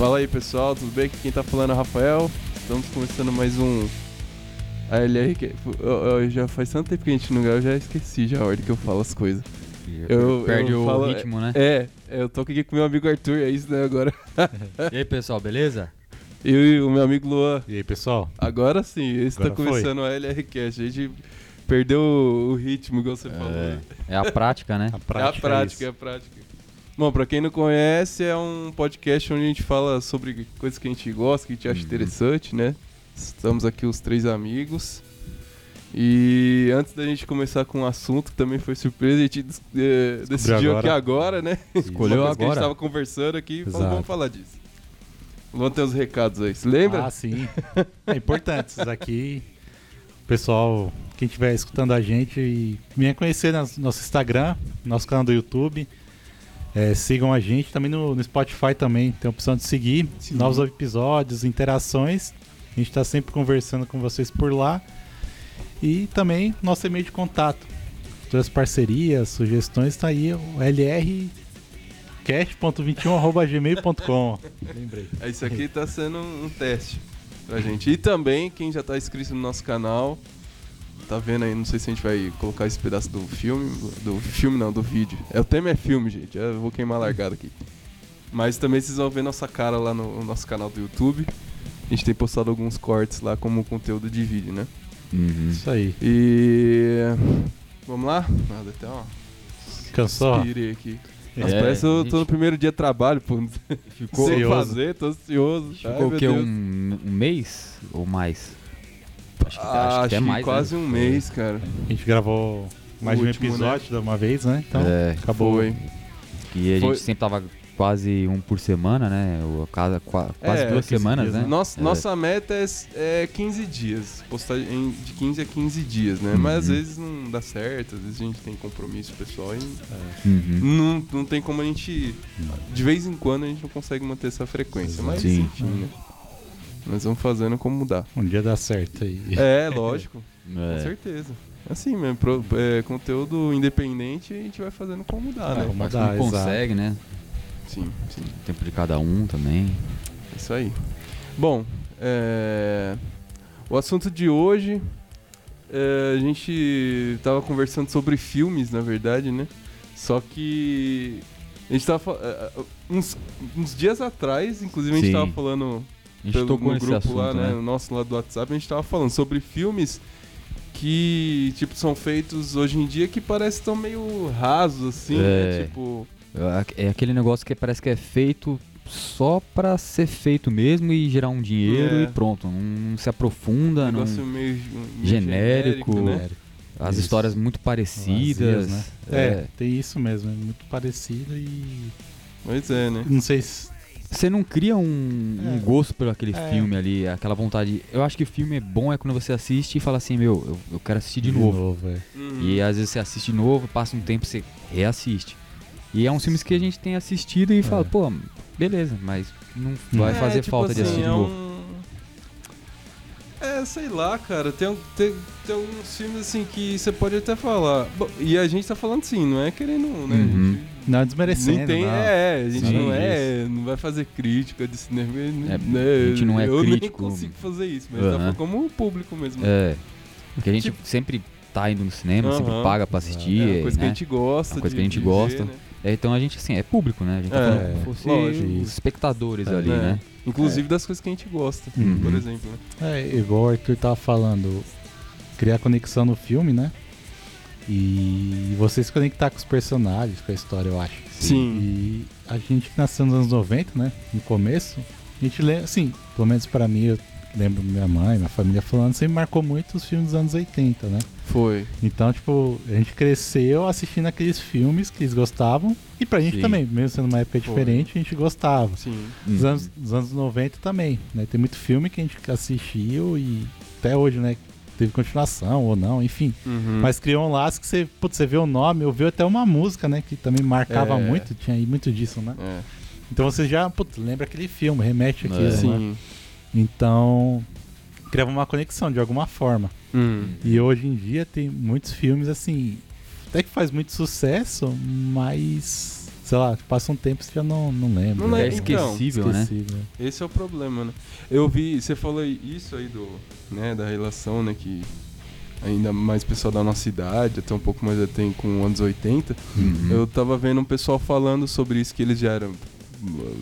Fala aí pessoal, tudo bem? Aqui quem tá falando é o Rafael. Estamos começando mais um ALR. que- eu- eu- já faz tanto tempo que a gente não grava, eu já esqueci já a ordem que eu falo as coisas. Eu- Perde eu o falo- ritmo, né? É, eu tô aqui com meu amigo Arthur, é isso né? Agora. E aí, pessoal, beleza? Eu e o meu amigo Luan. E aí, pessoal? Agora sim, esse tá Agora foi. começando o ALRcast. A gente perdeu o ritmo, igual você falou. É, né? é a prática, né? A É prática. a prática, é a prática. Bom, pra quem não conhece, é um podcast onde a gente fala sobre coisas que a gente gosta, que a gente acha Uhum. interessante, né? Estamos aqui os três amigos. E antes da gente começar com o assunto, que também foi surpresa, a gente eh, decidiu aqui agora. agora, né? Escolheu coisa que a gente agora. tava conversando aqui, falou, vamos falar disso. Vamos ter os recados aí, se lembra? Ah, sim. É importante isso aqui. Pessoal, quem estiver escutando a gente, e venha conhecer nosso Instagram, nosso canal do YouTube. É, sigam a gente também no, no Spotify também. Tem a opção de seguir Sim. novos episódios, interações. A gente está sempre conversando com vocês por lá. E também nosso e-mail de contato. Todas as parcerias, sugestões, tá aí o lrcast.21.gmail.com. Lembrei. É, Isso aqui tá sendo um teste pra gente. E também, quem já tá inscrito no nosso canal, tá vendo aí, não sei se a gente vai colocar esse pedaço do filme, do filme não, do vídeo. É, o tema é filme, gente, eu vou queimar a largada aqui. Mas também vocês vão ver nossa cara lá no, no nosso canal do YouTube. A gente tem postado alguns cortes lá como conteúdo de vídeo, né? Uhum. Isso aí. E... Vamos lá? Nada, até ó. Cansou? Inspirei aqui. É, Nossa, parece que eu tô no primeiro dia de trabalho, pô. Ficou, Sem ansioso. fazer, tô ansioso. Ai, ficou o meu quê? Um, um mês ou mais? Acho que, Ah, acho que até acho mais. quase né? um mês, cara. A gente gravou mais de um último, episódio de uma vez, né? Então, É, acabou. Foi. e a Foi. gente sempre tava quase um por semana, né? O- Cada, qua- quase É, duas 15 semanas, dias, né? né? Nossa, É. nossa meta é, é 15 dias. Postar em- de 15 a 15 dias, né? Uhum. Mas às vezes não dá certo, às vezes a gente tem compromisso pessoal e Uhum. não, não tem como a gente. De vez em quando a gente não consegue manter essa frequência. Mas Sim. enfim, né? Nós vamos fazendo como mudar. Um dia dá certo aí. É, lógico, com É. certeza. Assim mesmo, pro- é, conteúdo independente a gente vai fazendo como mudar, É, né? como não exato. consegue, né? Sim, sim. Tempo de cada um também. Isso aí. Bom, é, o assunto de hoje, é, a gente tava conversando sobre filmes, na verdade, né? Só que a gente tava é, é, uns, uns dias atrás, inclusive a gente Sim. tava falando A gente pelo, no grupo assunto, lá, né? né? No nosso lado do WhatsApp, a gente tava falando sobre filmes que, tipo, são feitos hoje em dia que parece que estão meio rasos, assim, né? É. Tipo, É aquele negócio que parece que é feito só pra ser feito mesmo e gerar um dinheiro É. e pronto. Não, se aprofunda, um não, negócio meio, meio genérico, né? as Isso. histórias muito parecidas. Vazias, né? É, tem isso mesmo, é muito parecido e. Pois é, né? Não sei se. Você não cria um, um É. gosto por aquele É. filme ali, aquela vontade. Eu acho que o filme é bom é quando você assiste e fala assim, meu, eu, eu quero assistir de, novo. é. Uhum. E às vezes você assiste de novo, passa um tempo você reassiste. E é uns filmes que a gente tem assistido e fala, pô, beleza, mas não vai É, fazer tipo falta de assim, assistir de é novo. um- É, sei lá, cara. Tem, tem, tem alguns filmes assim que você pode até falar. Bom, e a gente tá falando sim, não é querendo, né? Uhum. Não gente desmerecendo. nem tem, não. é, a gente Sim, não é, não vai fazer crítica de cinema. né? a gente não é eu crítico. nem consigo fazer isso, mas pra como o público mesmo. É. Porque a gente Tipo- sempre tá indo no cinema, sempre Aham. paga pra assistir. É uma coisa que a né? gente gosta. Uma coisa de- que a gente gosta. ver, né? É, então a gente, assim, é público, né? A gente tá É, falando como se fosse lógico. os espectadores É, ali, É. né? Inclusive das coisas que a gente gosta, Uhum. por exemplo. né? É, igual o Arthur tava falando, criar conexão no filme, né? E você se conectar com os personagens, com a história, eu acho. Sim. E a gente que nasceu nos anos 90, né? No começo, a gente lembra, assim, pelo menos pra mim, eu lembro minha mãe, minha família falando, sempre marcou muito os filmes dos anos 80, né? Foi. Então, tipo, a gente cresceu assistindo aqueles filmes que eles gostavam. E pra gente Sim. também, mesmo sendo uma época Foi. diferente, a gente gostava. Sim. Dos anos, dos anos 90 também, né? Tem muito filme que a gente assistiu e até hoje, né? Teve continuação ou não, enfim. Uhum. Mas criou um laço que você, putz, você vê o nome, ouviu até uma música, né? Que também marcava É. muito, tinha aí muito disso, né? É. Então você já, putz, lembra aquele filme, remete aquilo, É. né? Sim. Então, criava uma conexão de alguma forma. Hum. E hoje em dia tem muitos filmes assim, até que faz muito sucesso, mas sei lá, passa um tempo e você já não, não lembra. Não É lembra, então. esquecível, né? Esquecível. Esse é o problema, né? Eu vi, você falou isso aí do, né, da relação, né, que ainda mais pessoal da nossa idade, até um pouco mais tem com anos 80. Uhum. Eu tava vendo um pessoal falando sobre isso que eles já eram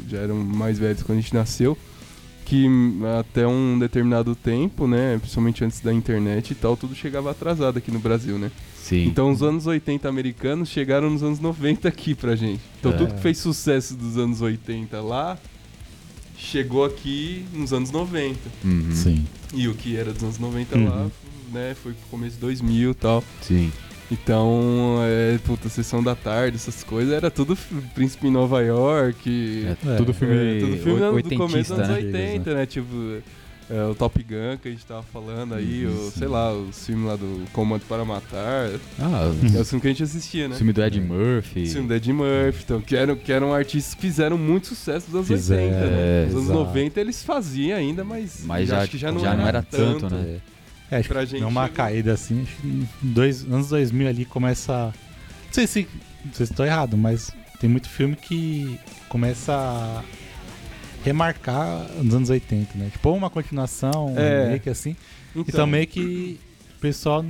já eram mais velhos quando a gente nasceu, que até um determinado tempo, né, principalmente antes da internet e tal, tudo chegava atrasado aqui no Brasil, né? Sim. Então os anos 80 americanos chegaram nos anos 90 aqui pra gente. Então É. tudo que fez sucesso dos anos 80 lá chegou aqui nos anos 90. Uhum. Sim. E o que era dos anos 90 lá, Uhum. né, foi pro começo de 2000 e tal. Sim. Então, é, puta, sessão da tarde, essas coisas, era tudo Príncipe em Nova York. É, É, tudo filme, é, tudo filme oi- do começo dos anos né? 80, né? Tipo, é, o Top Gun que a gente tava falando aí, o, sei lá, o filme lá do Comando para Matar. Ah, É o filme que a gente assistia, o né? filme do Ed Murphy. O filme do Ed Murphy, então, que, eram, que eram artistas que fizeram muito sucesso nos anos Fizeram, 80, né? é, Nos anos exato. 90 eles faziam ainda, mas, Mas já- acho que já não, já era, não era tanto, né? É, acho Pra que gente deu uma chegou- caída assim, acho que dois, anos 2000 ali começa. Não sei se. Não sei se estou errado, mas tem muito filme que começa a remarcar nos anos 80, né? Tipo, uma continuação, um É. remake assim. Então, Então meio que o pessoal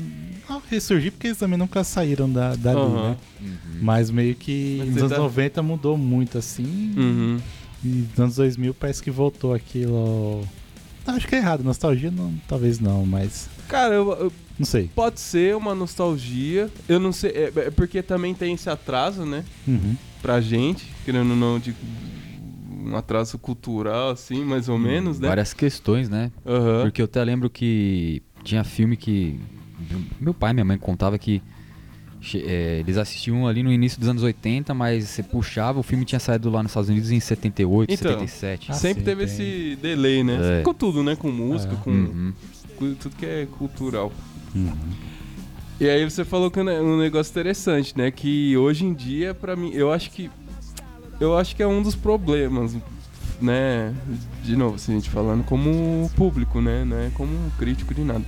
não ressurgiu porque eles também nunca saíram da, dali, Aham. né? Uhum. Mas meio que Mas nos anos tá- 90 mudou muito assim. Uhum. E nos anos 2000 parece que voltou aquilo. Não, acho que é errado. Nostalgia não, talvez não, mas. Cara, eu- eu- Não sei. pode ser uma nostalgia. Eu não sei, é, é porque também tem esse atraso, né? Uhum. Pra gente, querendo ou não, de um atraso cultural, assim, mais ou menos, né? Várias questões, né? Aham. Porque eu até lembro que tinha filme que. Meu pai e minha mãe contavam que eles assistiam ali no início dos anos 80, mas você puxava, o filme tinha saído lá nos Estados Unidos em 78, Então, 77. Ah, Sempre teve tem. esse delay, né? É. Com tudo, né? Com música, É. com Uhum. com tudo que é cultural. Uhum. E aí você falou que é um negócio interessante, né? Que hoje em dia, pra mim, eu acho que. Eu acho que é um dos problemas, né? De novo, assim, a gente falando como público, né? Não é como crítico de nada.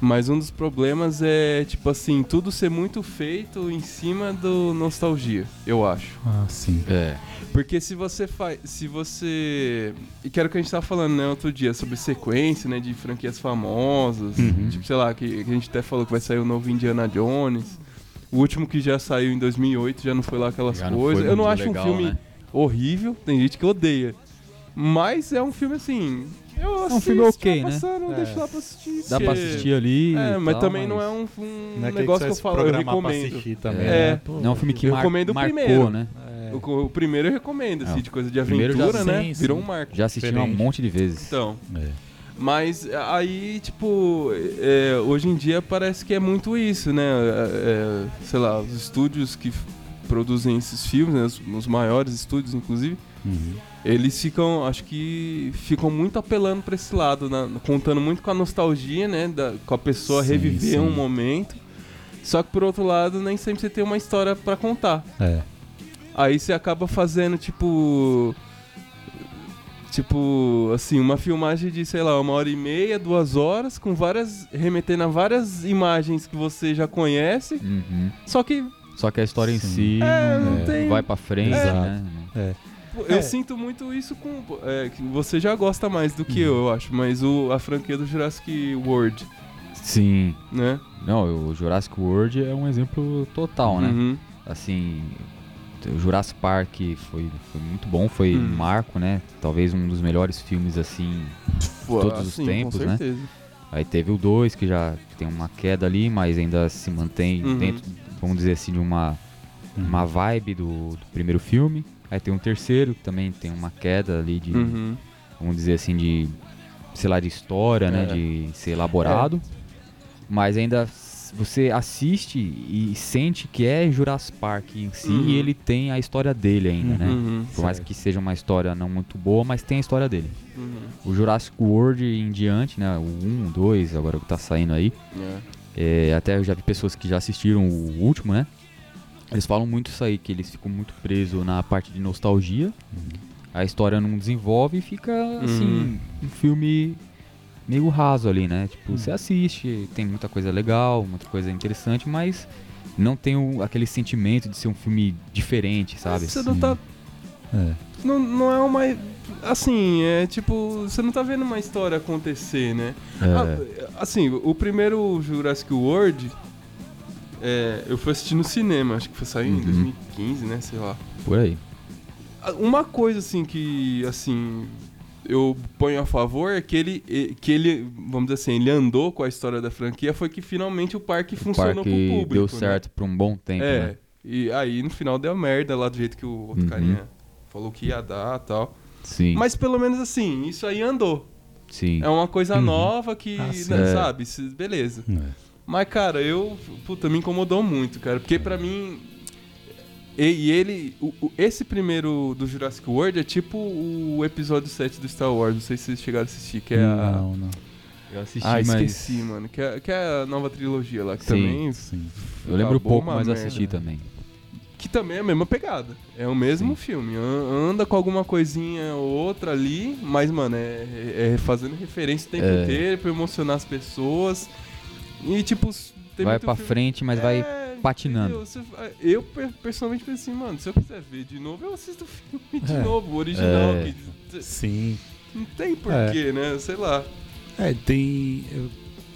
Mas um dos problemas é, tipo assim, tudo ser muito feito em cima do nostalgia, eu acho. Ah, sim. É. Porque se você faz. Se você. E que era o que a gente tava falando, né, outro dia, sobre sequência, né, de franquias famosas. Uhum. Tipo, sei lá, que, que a gente até falou que vai sair o novo Indiana Jones. O último que já saiu em 2008 já não foi lá aquelas Já não coisas. foi Eu não acho legal, um filme né? horrível, tem gente que odeia. Mas é um filme assim. Eu um filme assisto, ok, tá né? passando, É. Deixa lá pra assistir. Dá pra assistir ali. É, e mas tal, também não é um, um Não é negócio que eu você falo, eu recomendo. também. É. né? Pô, Não é um filme que Eu mar recomendo o marcou, primeiro. né? é. O, o primeiro eu recomendo, assim, Não. de coisa de primeiro já- aventura, né? sim, sim. Virou um marco. Já assisti um monte de vezes. Então, É. mas aí, tipo, é, hoje em dia parece que é muito isso, né? É, é, sei lá, os estúdios que produzem esses filmes, né? os, os maiores estúdios, inclusive, Uhum. Eles ficam, acho que ficam muito apelando pra esse lado, né? contando muito com a nostalgia, né? Da, com a pessoa Sim, reviver sim. um momento. Só que por outro lado, nem sempre você tem uma história pra contar. É. Aí você acaba fazendo, tipo. Tipo, assim, uma filmagem de, sei lá, uma hora e meia, duas horas, com várias. remetendo a várias imagens que você já conhece. Uhum. Só que Só que a história em Sim. si É, não não tem- vai pra frente, Exato. né? É. pô, eu É. sinto muito isso com. é, que você já gosta mais do que eu, eu acho. Mas o, a franquia do Jurassic World, Sim. né? Não, o Jurassic World é um exemplo total, né? Uhum. Assim, o Jurassic Park foi, foi muito bom, foi Hum. um marco, né? Talvez um dos melhores filmes, assim. Pô, Todos os tempos, com né? certeza. Aí teve o 2, que já tem uma queda ali, mas ainda se mantém Uhum. dentro, vamos dizer assim, de uma, Uhum. uma vibe do, do primeiro filme. Aí tem um terceiro, que também tem uma queda ali de, Uhum. vamos dizer assim, de, sei lá, de história, né? É. De ser elaborado. Mas ainda você assiste e sente que é Jurassic Park em si Uhum. e ele tem a história dele ainda, né? Uhum. Por mais Certo. que seja uma história não muito boa, mas tem a história dele. Uhum. O Jurassic World em diante, né? O 1, o 2, agora que tá saindo aí. É. É, até eu já vi pessoas que já assistiram o último, né? Eles falam muito isso aí, que eles ficam muito presos na parte de nostalgia. A história não desenvolve e fica, assim, Uhum. um filme meio raso ali, né? Tipo, Uhum. você assiste, tem muita coisa legal, muita coisa interessante, mas não tem o- aquele sentimento de ser um filme diferente, sabe? Você não tá. É. Não, não é uma. Assim, é tipo. Você não tá vendo uma história acontecer, né? É, Ah, assim, o primeiro Jurassic World. É, eu fui assistir no cinema, acho que foi sair em Uhum. 2015, né? Sei lá. por aí. Uma coisa assim que assim eu ponho a favor é que ele que ele, vamos dizer assim, ele andou com a história da franquia foi que finalmente o parque O funcionou parque pro público. deu né? certo por um bom tempo, É. né? E aí no final deu merda lá do jeito que o outro Uhum. carinha falou que ia dar, tal. Sim, Mas pelo menos assim, isso aí andou. sim. É uma coisa Uhum. nova que, Ah, né, É. sabe, beleza. É. Mas, cara, eu. Puta, me incomodou muito, cara. Porque pra mim. E, ele. o- o- esse primeiro do Jurassic World é tipo o episódio 7 do Star Wars. Não sei se vocês chegaram a assistir, que é a. Não, não. Eu assisti, Ah, mas esqueci, mano. Que é, que é a nova trilogia lá, que Sim. também. Sim. eu lembro pouco, mas merda. assisti também. Que também é a mesma pegada. É o mesmo Sim. filme. An- Anda com alguma coisinha ou outra ali, mas, mano, é, é fazendo referência o tempo É. inteiro pra emocionar as pessoas. E, tipo, tem vai pra filme- frente, mas vai É, patinando. entendeu? Se- Eu, per- pessoalmente penso assim, mano, se eu quiser ver de novo, eu assisto o filme de É. novo, o original. É. que- Sim. não tem É. porquê, né? Sei lá. É, tem. eu-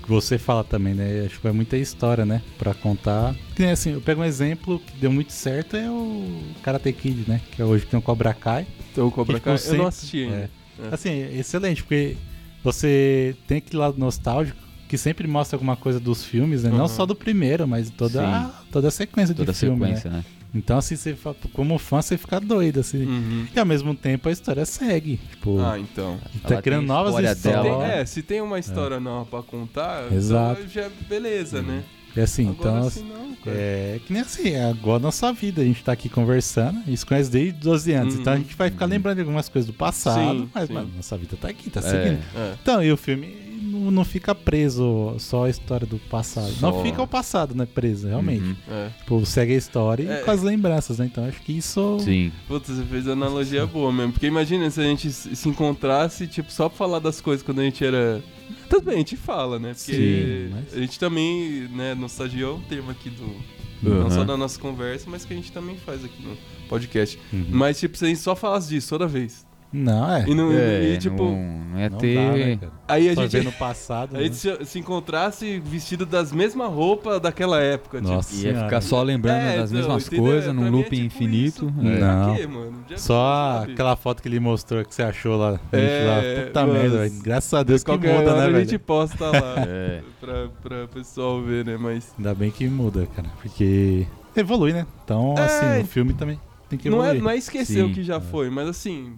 Você fala também, né? Acho que é muita história, né? Pra contar. Nem assim, eu pego um exemplo que deu muito certo, é o Karate Kid, né? Que é hoje tem o Cobra Kai. Então o Cobra Que, Kai, eu não assisti ainda. É. É. Assim, é excelente, porque você tem aquele lado nostálgico que sempre mostra alguma coisa dos filmes, né? Uhum. Não só do primeiro, mas toda, a, toda a sequência Toda a de filme, né? sequência, né? Então, assim, você, como fã, você fica doido, assim. Uhum. E ao mesmo tempo a história segue. Tipo, Ah, então. tá criando novas história Se dela. tem, histórias. é, se tem uma história nova pra contar, Exato. então já beleza, né? E assim, Agora então. assim não. É que nem assim, é agora a nossa vida, a gente tá aqui conversando, se conhece desde 12 anos, Uhum. então a gente vai ficar lembrando de algumas coisas do passado, Sim, mas sim. mano, nossa vida tá aqui, tá É. seguindo. É. Então, e o filme não, não fica preso só a história do passado. Só. Não fica o passado, né, preso, realmente. Uhum. É. Tipo, segue a história É. e com as lembranças, né? Então acho que isso. Sim. Putz, você fez uma analogia boa mesmo. Porque imagina se a gente se se encontrasse, tipo, só pra falar das coisas quando a gente era. Tudo bem, a gente fala, né? Porque Sim, mas- a gente também, né, nostalgia é um termo aqui do. Não Uhum. só da nossa conversa, mas que a gente também faz aqui no podcast. Uhum. Mas, tipo, se a gente só falasse disso toda vez. Não, é. E, não, É, e, tipo, não, não ia não ter. dá, né, cara? aí a Só gente. no passado. A gente né? se, se encontrasse vestido das mesmas roupas daquela época. Nossa. Tipo. Ia Senhora. ficar só lembrando É, das não, mesmas coisas, num mim é looping tipo infinito. isso. É. Não. Quê, Só aquela foto que ele mostrou que você achou lá. É, lá. Puta mas- merda, velho. Graças a Deus que Qualquer muda, né, a gente velho? posta lá É. pra, pra pessoal ver, né? Mas Ainda bem que muda, cara. Porque evolui, né? Então, É. assim, o filme também tem que não é, evoluir. não é esquecer Sim. o que já foi, mas assim,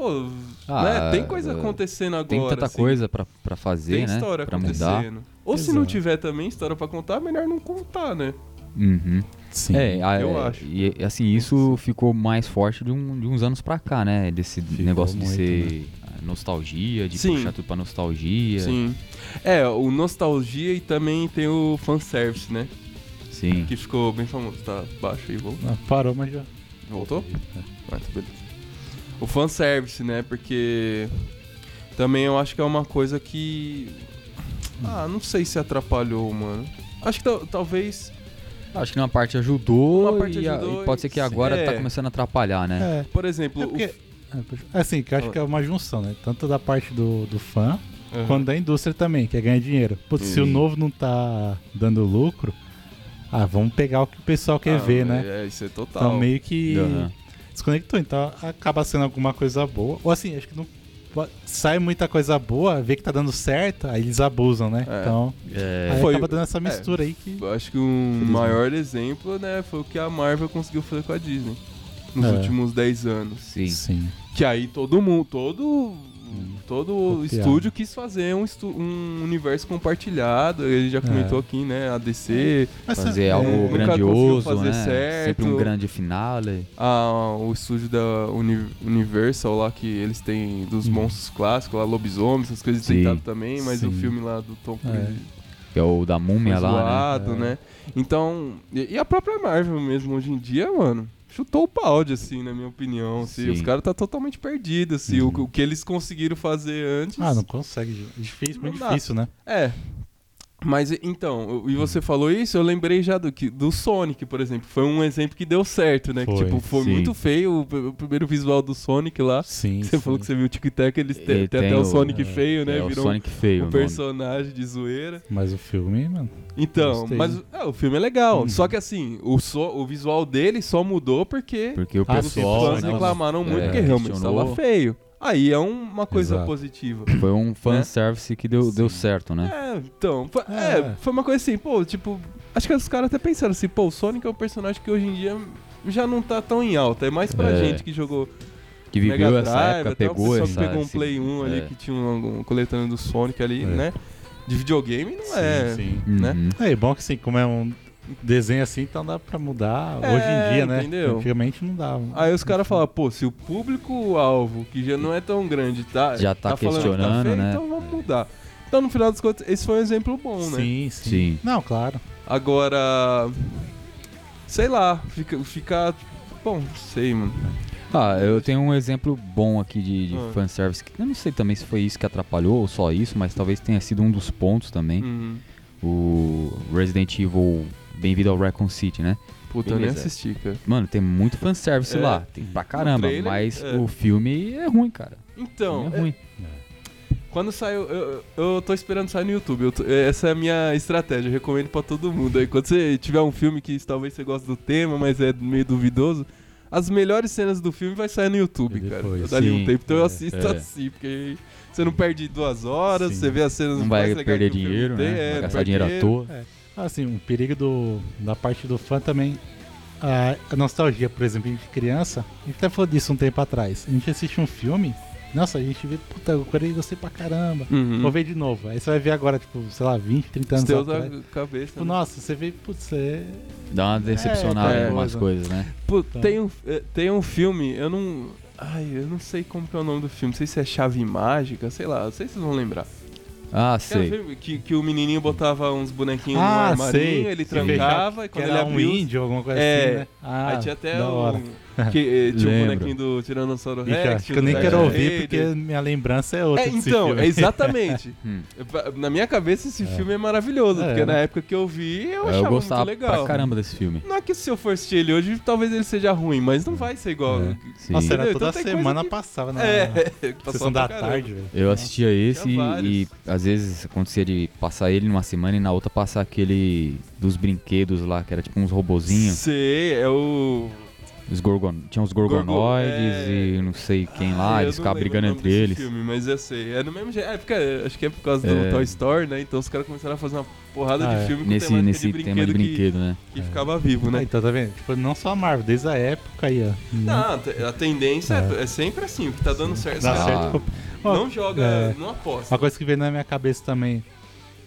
pô, Ah, né? Tem coisa é, acontecendo agora. Tem tanta assim. coisa pra, pra fazer, Tem né? história pra mudar. acontecendo. Ou se não Exato. tiver também história pra contar, melhor não contar, né? Uhum. Sim. É, a- eu é, acho. E assim, isso ficou mais forte de, um- de uns anos pra cá, né? Desse Ficou negócio de muito, ser ah, nostalgia, de Sim. puxar tudo pra nostalgia. Sim. É, o nostalgia e também tem o fanservice, né? Sim. Que ficou bem famoso. Tá baixo aí, voltou. Ah, parou, mas já. Voltou? É. Ah, tá beleza. O fanservice, né? Porque também eu acho que é uma coisa que. Ah, não sei se atrapalhou, mano. Acho que tal- talvez. Acho que uma parte ajudou, Uma parte e, a- ajudou e pode ser que agora é. tá começando a atrapalhar, né? É. Por exemplo, É o- porque, é, pode- assim, que eu acho que é uma junção, né? Tanto da parte do, do fã, Aham. quanto da indústria também, que é ganhar dinheiro. Putz, se o novo não tá dando lucro, ah, vamos pegar o que o pessoal quer Ah, ver, né? É, isso é total. Então meio que Aham. Desconectou. Então acaba sendo alguma coisa boa. Ou assim, acho que não sai muita coisa boa, vê que tá dando certo, aí eles abusam, né? É. Então É, aí Foi- acaba dando essa mistura aí que. Eu acho que um maior exemplo, né, foi o que a Marvel conseguiu fazer com a Disney nos É. últimos 10 anos. sim. Sim. Que aí todo mundo, todo todo Copiado. estúdio quis fazer um, um universo compartilhado. Ele já comentou aqui, né, a DC, Mas, Fazer é, algo grandioso, conseguiu fazer né? certo. Sempre um grande finale. a, o estúdio da Uni- Universal lá que eles têm dos Hum. monstros clássicos, lá lobisomens, essas coisas Sim. tentaram também, mas o Sim. filme lá do Tom Cruise É. Que é o da múmia lá, né? zoado, É. né? Então, e, e a própria Marvel mesmo hoje em dia, mano, chutou o balde, assim, na minha opinião. Assim, Sim. os caras tá totalmente perdidos, assim, Uhum. o, o que eles conseguiram fazer antes. Ah, não consegue. É difícil, muito difícil, né? É. Mas então, e você falou isso, eu lembrei já do, que- do Sonic, por exemplo. Foi um exemplo que deu certo, né? Que, Foi, tipo, foi sim. muito feio o, o primeiro visual do Sonic lá. Sim. Você sim. falou que você viu o Tic Tac, eles têm até o o- Sonic é, feio, né? é o Virou Sonic feio. um o personagem de zoeira. Mas o filme, mano. Então, Gostei. mas é, o filme é legal. Uhum. Só que assim, o, so- o visual dele só mudou porque Porque o Ah, os pessoal fãs né, reclamaram muito é, porque realmente estava feio. Aí é um- uma coisa Exato. positiva. foi um Né? fanservice que deu, deu certo, né? É, então, foi, é, É. foi uma coisa assim, pô, tipo, acho que os caras até pensaram assim, pô, o Sonic é um personagem que hoje em dia já não tá tão em alta, é mais pra É. gente que jogou Que viveu Mega essa Drive, época, pegou essa... que pegou um esse- Play 1 ali é. que tinha um, um coletâneo do Sonic ali, É. né? De videogame não é. Sim. né? Uhum. É, e bom que assim, como é um desenho assim, então dá pra mudar É, hoje em dia, né? entendeu? Antigamente não dava. Aí os caras falam, pô, se o público-alvo, que já não é tão grande, tá, Já tá falando que questionando, feio, né? Então vamos mudar. Então, no final das contas, esse foi um exemplo bom, né? Sim, sim, Sim. Não, claro. Agora, sei lá, fica, ficar, bom, sei, mano. Ah, eu tenho um exemplo bom aqui de, de Ah. fanservice. que Eu não sei também se foi isso que atrapalhou ou só isso, mas talvez tenha sido um dos pontos também. Uhum. O Resident Evil Bem-vindo ao Raccoon City, né? Puta, eu nem Beleza. assisti, cara. Mano, tem muito fanservice É. lá. Tem pra caramba. trailer, mas é. o filme é ruim, cara. O Então, filme é é- ruim. quando saiu, eu, eu tô esperando sair no YouTube. eu tô- essa é a minha estratégia, eu recomendo pra todo mundo. Aí quando você tiver um filme que talvez você goste do tema, mas é meio duvidoso, as melhores cenas do filme vai sair no YouTube, E cara. depois? Dali um Sim, tempo. Então eu é, assisto é. assim, porque você não perde duas horas, Sim. você vê as cenas Não mais vai legais perder dinheiro, tem, né? é, vai gastar dinheiro à toa. Assim, um perigo do, da parte do fã também. A, a nostalgia, por exemplo, gente criança, a gente até falou disso um tempo atrás. A gente assiste um filme, nossa, a gente vê, puta, eu quero gostei pra caramba. Uhum. Vou ver de novo. Aí você vai ver agora, tipo, sei lá, 20, 30 Os anos teus atrás. a cabeça. Tipo, né? nossa, você vê, putz, é. Dá uma decepcionada É, em umas coisa. coisas, né? Pô, Então. tem, um, eh, tem um filme, eu não. Ai, eu não sei como que é o nome do filme. Não sei se é Chave Mágica, sei lá, não sei se vocês vão lembrar. Ah, era um sei. que, que o menininho botava uns bonequinhos no Ah, armarinho, sei. ele trancava e quando era ele um abriu. índio, alguma coisa É, assim, né? Ah, aí tinha até da hora. um. Que, eh, tinha um Lembro. bonequinho do Tiranossauro Rex. acho que eu nem do quero Darth ouvir porque minha lembrança é outra É, então, filme. é exatamente. Hum. Na minha cabeça esse filme é maravilhoso, É, porque na né? época que eu vi eu Eu, achava gostava muito legal. pra caramba desse filme. Não é que se eu for assistir ele hoje, talvez ele seja ruim, mas não vai ser igual. É. Sim. Nossa, era toda Então semana que- passava na É, sessão da caramba. tarde, velho. Eu assistia esse e, e às vezes acontecia de passar ele numa semana e na outra passar aquele dos brinquedos lá, que era tipo uns robozinhos. Sei, é o. Os gorgon... Tinha os gorgonoides é. e não sei quem Ah, lá, eu eles ficavam brigando entre eles. Filme, mas eu sei. É no mesmo jeito. É porque, acho que é por causa do É. Toy Story, né? Então os caras começaram a fazer uma porrada Ah, de é. filme com Nesse, temática nesse de tema de brinquedo que- né? que, ficava vivo, Ah, né? então tá vendo? Tipo, não só a Marvel, desde a época aí, ó. Não, a tendência é. é sempre assim, o que tá dando certo. Dá Ah. certo. Ó, Não joga, é. não aposta. Uma coisa que veio na minha cabeça também.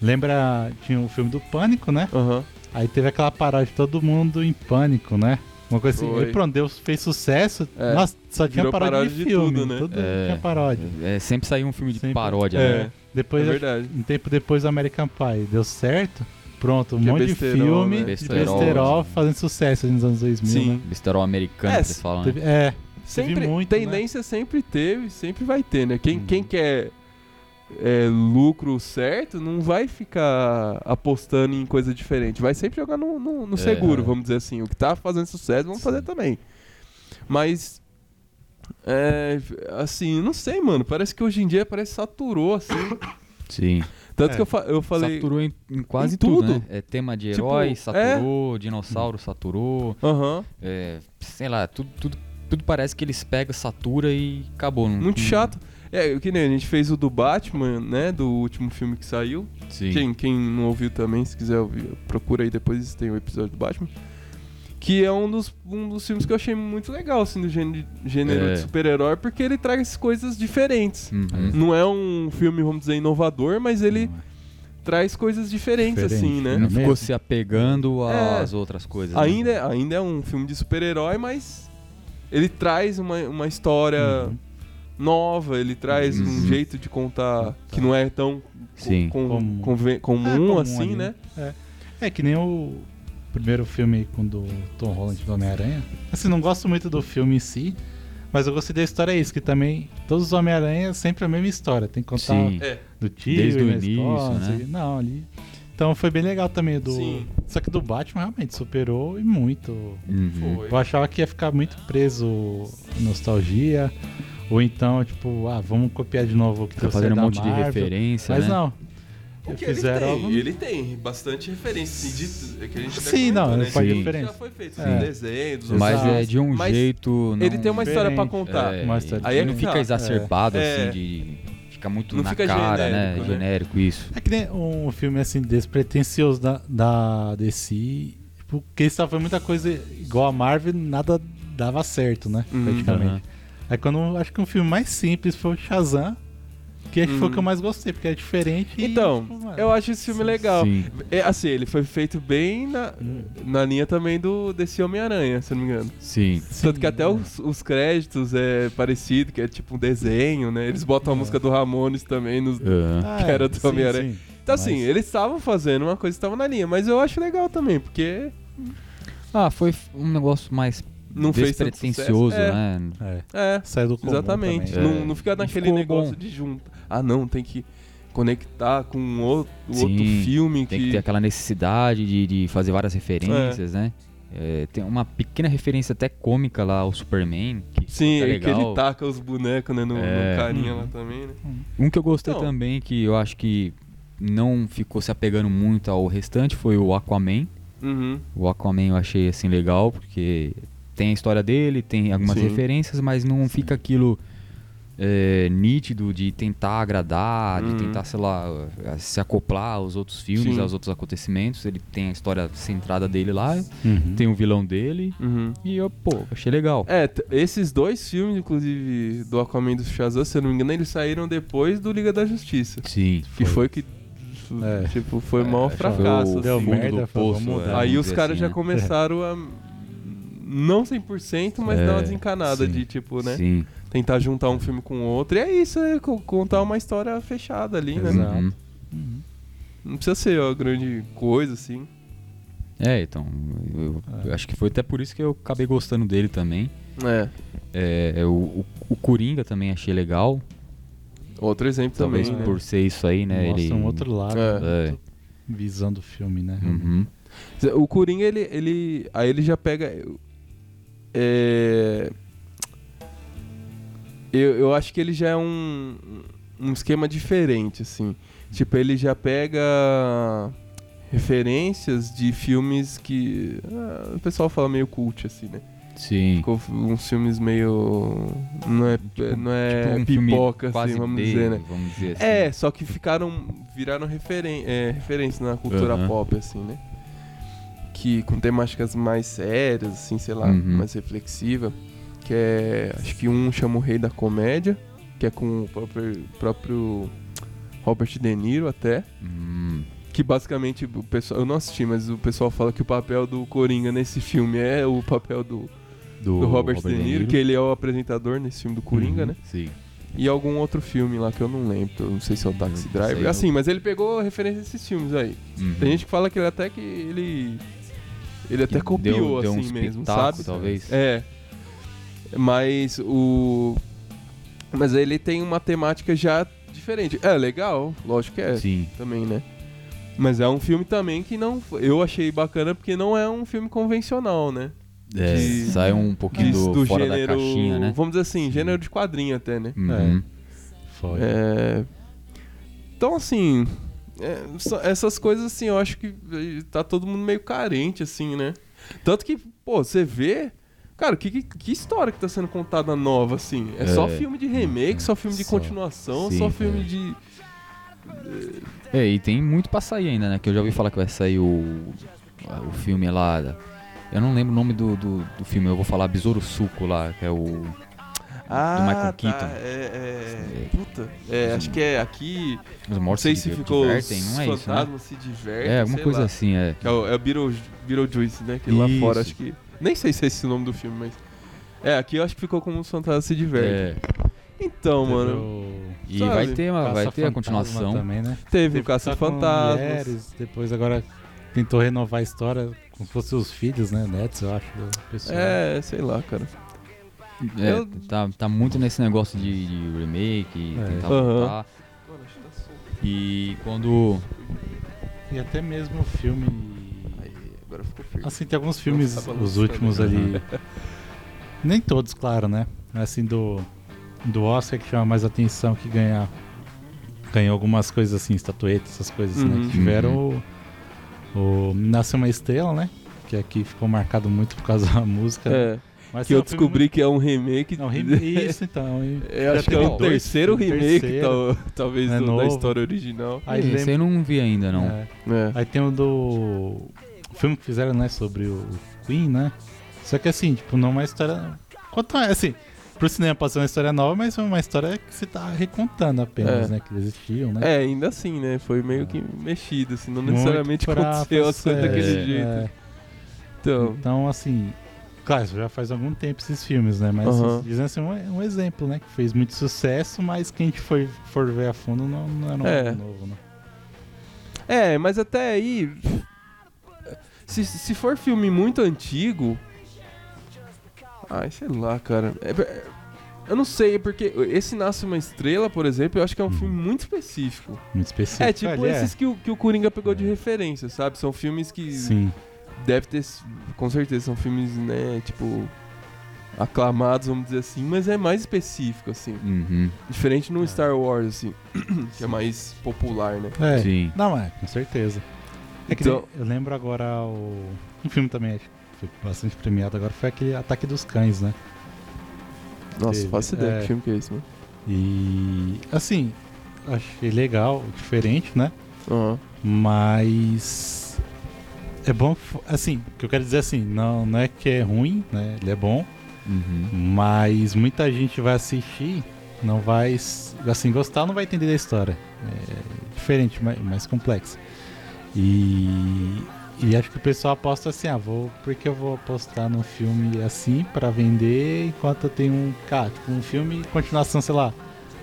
Lembra, tinha o filme do Pânico, né? Aham. Aí teve aquela paródia de todo mundo em pânico, né? Uma coisa assim, Foi. e pronto, Deus fez sucesso. É. Nossa, só tinha paródia, paródia de de filme. tudo, né? Tudo É. tinha paródia. É, sempre saiu um filme de Sempre- paródia, É. né? É Depois, verdade. um tempo depois, American Pie deu certo. Pronto, um Que é monte besterol, de filme né? de Besterol. besterol fazendo sucesso nos anos 2000, Sim. né? Besterol americano, É, vocês falam, né? Teve- é, Sempre, muito, tendência sempre teve, sempre vai ter, né? Quem, Hum. quem quer é, lucro certo não vai ficar apostando em coisa diferente. Vai sempre jogar no, no- no É. seguro, vamos dizer assim. O que tá fazendo sucesso, vamos fazer também. Mas. É, assim, não sei, mano. Parece que hoje em dia parece que saturou, assim. Sim. Tanto É. que eu, fa- eu falei. Saturou em, em quase Em tudo, tudo. né? É tema de Tipo, herói, é. saturou, dinossauro saturou, Aham. é, sei lá, tudo, tudo, tudo parece que eles pegam, satura e acabou. Não- Muito não- chato. É, que nem a gente fez o do Batman, né? Do último filme que saiu. Sim. Quem, quem não ouviu também, se quiser ouvir, procura aí depois, tem o episódio do Batman. Que é um dos, um dos filmes que eu achei muito legal, assim, do gênero, gênero É. de super-herói, porque ele traz coisas diferentes. Uhum. Não é um filme, vamos dizer, inovador, mas ele traz coisas diferentes, Diferente, assim, né? Não É ficou mesmo? se apegando É. às outras coisas. né? Ainda, é- ainda é um filme de super-herói, mas ele traz uma, uma história Uhum. Nova, ele traz um Uhum. jeito de contar que não é tão Sim. com- Comum. conven- comum, É, comum assim, ali. né? É que nem o primeiro filme com do Tom Holland do Homem-Aranha. Assim, não gosto muito do filme em si, mas eu gostei da história é isso, que também todos os Homem-Aranha sempre a mesma história. Tem que contar Sim. É. do tio Desde o na início, escola, não né? o. Não, ali. Então foi bem legal também do. Sim. Só que do Batman realmente superou e muito. Uhum. Foi. Eu achava que ia ficar muito preso nostalgia. Ou então, tipo, ah, vamos copiar de novo o que Tá fazendo um monte de Marvel. referência, Mas né? não. O que fizeram ele tem? algo- Ele tem bastante referência, assim, de, é que a gente Sim, não, né? faz referência. Já foi feito, É. desenho, dos Mas Exato. é de um Mas jeito. Ele tem uma história pra Diferente. contar. É, Uma história Aí é ele não que fica tá. exacerbado É. assim de. Fica muito Não na fica cara, genérico, né? né? Genérico, isso. É que nem um filme assim despretensioso da, da DC. Tipo, que eles estavam muita coisa igual a Marvel, nada dava certo, né? Uhum. Praticamente. Aham. Aí quando eu acho que um filme mais simples foi o Shazam, que acho que foi o que eu Uhum. mais gostei, porque é diferente. e, Então, tipo, mano, eu acho esse filme legal. Sim. É, assim, ele foi feito bem na, na linha também do desse Homem-Aranha, se eu não me engano. Sim. Tanto que Sim, até é. os, os créditos é parecido, que é tipo um desenho, né? Eles botam a É. música do Ramones também nos, Aham. Ah, que era do sim, Homem-Aranha. sim. Então, assim, Mas- eles estavam fazendo uma coisa que estava na linha, mas eu acho legal também, porque Ah, foi um negócio mais não fez tanto sucesso. né? É, É, é saiu do comum exatamente. também. É. Não, não fica naquele ficou negócio bom. de junto. Ah, não, tem que conectar com outro, Sim, outro filme Tem que. que ter aquela necessidade de, de fazer várias referências, né? É, tem uma pequena referência até cômica lá ao Superman. Que Sim, fica é que ele taca os bonecos né, no, no É. carinha Uhum. lá também, né? Um que eu gostei Então. também, que eu acho que não ficou se apegando muito ao restante, foi o Aquaman. Uhum. O Aquaman eu achei assim legal, porque tem a história dele, tem algumas Sim. referências, mas não fica aquilo é, nítido de tentar agradar, Uhum. de tentar, sei lá, se acoplar aos outros filmes, Sim. aos outros acontecimentos. Ele tem a história centrada dele lá, Uhum. tem o vilão dele, Uhum. e eu, pô, achei legal. É, esses dois filmes, inclusive, do Aquaman e do Shazam, se eu não me engano, eles saíram depois do Liga da Justiça. Sim. Que foi que, É. tipo, foi É, maior foi fracasso, o Deu assim. fundo merda, do poço. vamos mudar. Aí os caras assim, já né? começaram a... Não 100%, mas É, dar uma desencanada sim. de, tipo, né? Sim. Tentar juntar um filme com o outro. E é isso, é co- contar uma história fechada ali, né? Exato. Uhum. Uhum. Não precisa ser uma grande coisa, assim. É, então, eu, eu acho que foi até por isso que eu acabei gostando dele também. É. É, é, o, o, o Coringa também achei legal. Outro exemplo Talvez também, né? por ser isso aí, né? Mostra ele, um outro lado, É. É. visão do filme, né? Uhum. O Coringa, ele, ele. Aí ele já pega. É. Eu, eu acho que ele já é um, um esquema diferente, assim. Tipo, ele já pega referências de filmes que. ah, o pessoal fala meio cult, assim, né? Sim. Ficou uns filmes meio. Não é, não é Tipo um pipoca, assim, vamos B, dizer, né? Vamos dizer assim. É, só que ficaram. viraram referen é, referência na cultura Aham. pop, assim, né? Que com temáticas mais sérias, assim, sei lá, Uhum. mais reflexiva. Que é. Acho que um chama o Rei da Comédia, que é com o próprio, próprio Robert De Niro até. Hum, Que basicamente o pessoal. Eu não assisti, mas o pessoal fala que o papel do Coringa nesse filme é o papel do, do, do Robert, De Niro, que ele é o apresentador nesse filme do Coringa, Uhum, né? Sim. E algum outro filme lá que eu não lembro. Não sei se é o Taxi Driver. assim, mas ele pegou referência desses filmes aí. Uhum. Tem gente que fala que ele até que ele. Ele até copiou, deu, deu assim mesmo, pitacos, sabe? talvez. É. Mas o. Mas ele tem uma temática já diferente. É legal, lógico que é. Sim. Também, né? Mas é um filme também que não. Eu achei bacana porque não é um filme convencional, né? É, De- sai um pouquinho Diz do, fora da caixinha, né? Vamos dizer assim, gênero de quadrinho até, né? Uhum. Foi. É, Então, assim, é, só- essas coisas, assim, eu acho que eh, tá todo mundo meio carente, assim, né? Tanto que, pô, você vê. Cara, que, que, história que tá sendo contada nova, assim? É, só É. filme de remake, só filme de Só. continuação, Sim, só filme é. de. É, e tem muito pra sair ainda, né? Que eu já ouvi falar que vai sair o, o filme lá. Eu não lembro o nome do, do, do filme, eu vou falar Besouro Suco lá, que é o. Ah, Michael tá, Keaton. É, é, Puta. É, acho que é aqui. Os Não Mortos sei se se ficou. Divertem, Os não é isso, né? fantasmas se divertem. É, alguma sei coisa lá. assim, é. É o, é o Beetle, Beetlejuice, né? Que lá Isso. fora acho que. Nem sei se é esse o nome do filme, mas. É, aqui eu acho que ficou como os fantasmas se divertem. É, Então, Teve mano. o e Sabe? vai ter, uma, vai ter a continuação. também, né? Teve o Teve só com Caça-Fantasmas. mulheres, Depois agora tentou renovar a história como se fossem os filhos, né? Netos, eu acho, do pessoal. É, sei lá, cara. É, Eu- tá, tá muito nesse negócio de, de remake, É. tentar Aham. voltar. E quando E até mesmo o filme. Aí, agora ficou feio. Assim, tem alguns filmes, tá os últimos ali. Nem todos, claro, né? Assim, do, do Oscar que chama mais atenção, que ganha, ganhou algumas coisas assim, estatuetas, essas coisas, né? Uhum. Que tiveram o, o Nasce uma Estrela, né? Que aqui ficou marcado muito por causa da música. É, Mas que é eu um filme descobri que é um remake. muito- É um remake, isso então. Eu já acho que é teve o dois, terceiro um remake, terceiro. tal- talvez, É do- da história original. Aí Esse lembra- eu não vi ainda, não. É. É. Aí tem o do. O filme que fizeram, né, sobre o Queen, né? Só que assim, tipo, não é uma história. Conta, assim, pro cinema pode ser uma história nova, mas é uma história que você tá recontando apenas, É. né? Que eles existiam, né? É, ainda assim, né? Foi meio que mexido, assim, não Muito necessariamente aconteceu as coisas é, daquele jeito. é. Então, Então, assim. Claro, já faz algum tempo esses filmes, né? Mas Aham. dizendo assim, um, um exemplo, né? Que fez muito sucesso, mas quem a gente for, for ver a fundo não, não era um É. novo, né? é, mas até aí. Se, se for filme muito antigo. Ai, sei lá, cara. É- é- eu não sei, porque esse Nasce uma Estrela, por exemplo, eu acho que é um filme muito específico. Muito específico. É, tipo ali, esses que o, que o Coringa pegou de referência, sabe? São filmes que Sim. Deve ter. Com certeza, são filmes, né, tipo. Aclamados, vamos dizer assim, mas é mais específico, assim. Uhum. Diferente no Star Wars, assim, que é mais popular, né? É. Sim. Não, é, com certeza. É que Então- eu lembro agora o. Um filme também, acho que foi bastante premiado agora, foi aquele Ataque dos Cães, né? Nossa, Teve, faço ideia é. que filme que é esse, mano. E assim, achei legal, diferente, né? Aham. Mas é bom, assim, o que eu quero dizer assim, não, não é que é ruim, né? Ele é bom, Uhum. mas muita gente vai assistir, não vai, assim, gostar, não vai entender da história. É diferente, mais, mais complexo. E, e acho que o pessoal aposta assim, ah, vou, porque eu vou apostar num filme assim pra vender, enquanto eu tenho um, cara, tipo, um filme, continuação, sei lá,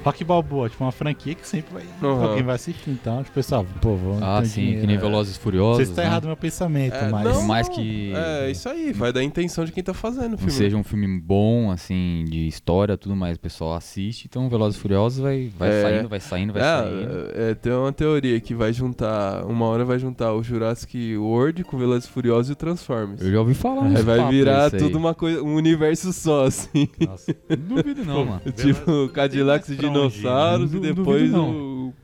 Rock Balboa, tipo uma franquia que sempre vai, Aham. alguém vai assistir, então, tipo, pessoal, pô, vou Ah, sim, dinheiro, que nem é. Velozes e Não Furiosos. sei se tá né? errado o meu pensamento, É, mas. não, Por mais que- É, isso aí, vai da intenção de quem tá fazendo o filme. seja um filme bom, assim, de história tudo mais, o pessoal assiste, então Velozes e Furiosos vai, vai É. saindo, vai saindo, vai saindo. É, é, tem uma teoria que vai juntar, uma hora vai juntar o Jurassic World com Velozes e Furiosos e o Transformers. Eu já ouvi falar uns vai virar tudo uma coisa, um universo só, assim. Nossa. Não duvido não, mano. tipo, Cadillacs e dinossauros e Não duvido depois não. o...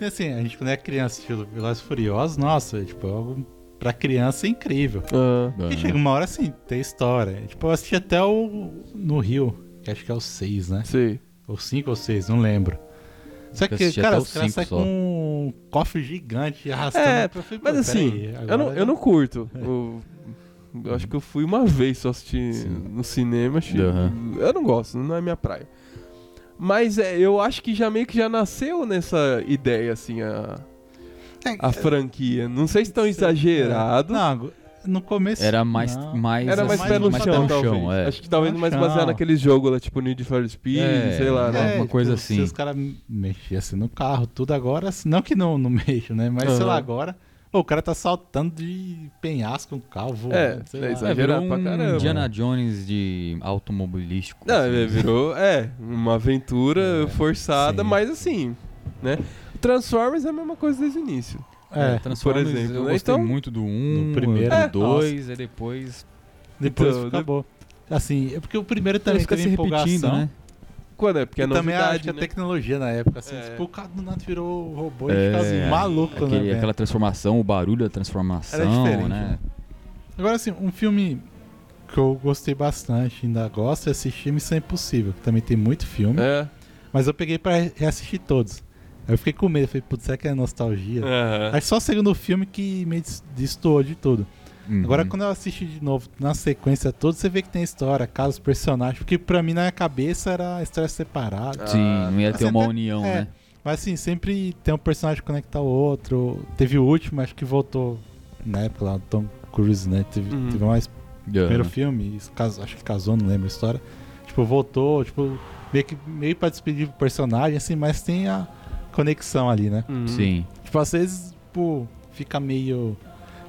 E assim, a gente quando é criança assistindo Velozes e Furiosos, nossa, é, tipo, algo pra criança é incrível. Ah, E chega uma hora assim, tem história. Tipo, eu assisti até o. no Rio, que acho que é o 6, né? sei. Ou 5 ou 6, não lembro. Só Eu que, cara, os caras saem com um cofre gigante arrastando. É, Eu falei, Mas assim, peraí, eu não, eu não curto. O- eu acho que eu fui uma vez só assistir Sim. no cinema. Achei, Aham. Eu não gosto, não é minha praia. Mas é, eu acho que já meio que já nasceu nessa ideia, assim, a, É, a franquia. Não sei se tão exagerado. Não, no começo. Era mais, não. mais, Era mais mais pé no mais chão, pé no talvez. é. Acho que talvez mais chão. baseado naqueles jogos lá, tipo Need for Speed, É, sei lá, né? é. uma coisa assim. Se os caras mexiam assim no carro, tudo agora, assim, não que não, não mexam, né? Mas sei Aham. lá, agora. Pô, o cara tá saltando de penhasco, um carro É, sei é lá. isso É, virou Exagerado pra um caramba. Indiana Jones de automobilístico. Não, assim. é, virou, é, uma aventura É, forçada, sim. mas assim, né? Transformers é a mesma coisa desde o início. É, Transformers, por exemplo, eu né? gostei Então- muito do 1, No primeiro, do é, 2, e depois... depois Então, acabou. Assim, é porque o primeiro também fica teve se empolgação. repetindo, né? Quando é? Porque é E também novidade, acho que a né? tecnologia na época, assim, É. tipo, o cara do nada virou robô e É, ficava assim, maluco, né? Aquele- velho? aquela transformação, o barulho da transformação, Era diferente, né? né? Agora, assim, um filme que eu gostei bastante, ainda gosto, é assistir Missão Impossível, que também tem muito filme, É. mas eu peguei pra reassistir todos. Aí eu fiquei com medo, falei, putz, será que é nostalgia? Aham. Aí só o segundo filme que me des- destoou de tudo. Uhum. Agora, quando eu assisti de novo, na sequência toda, você vê que tem história, casos, personagens, porque pra mim na minha cabeça era história separada. Sim, não ia ter uma até- união, é. né? Mas assim, sempre tem um personagem que conecta ao outro. Teve o último, acho que voltou na época lá, do Tom Cruise, né? Teve, Uhum. teve mais primeiro filme, acho que casou, não lembro a história. Tipo, voltou, tipo, meio que meio pra despedir o personagem, assim, mas tem a conexão ali, né? Uhum. Sim. Tipo, às vezes, tipo, fica meio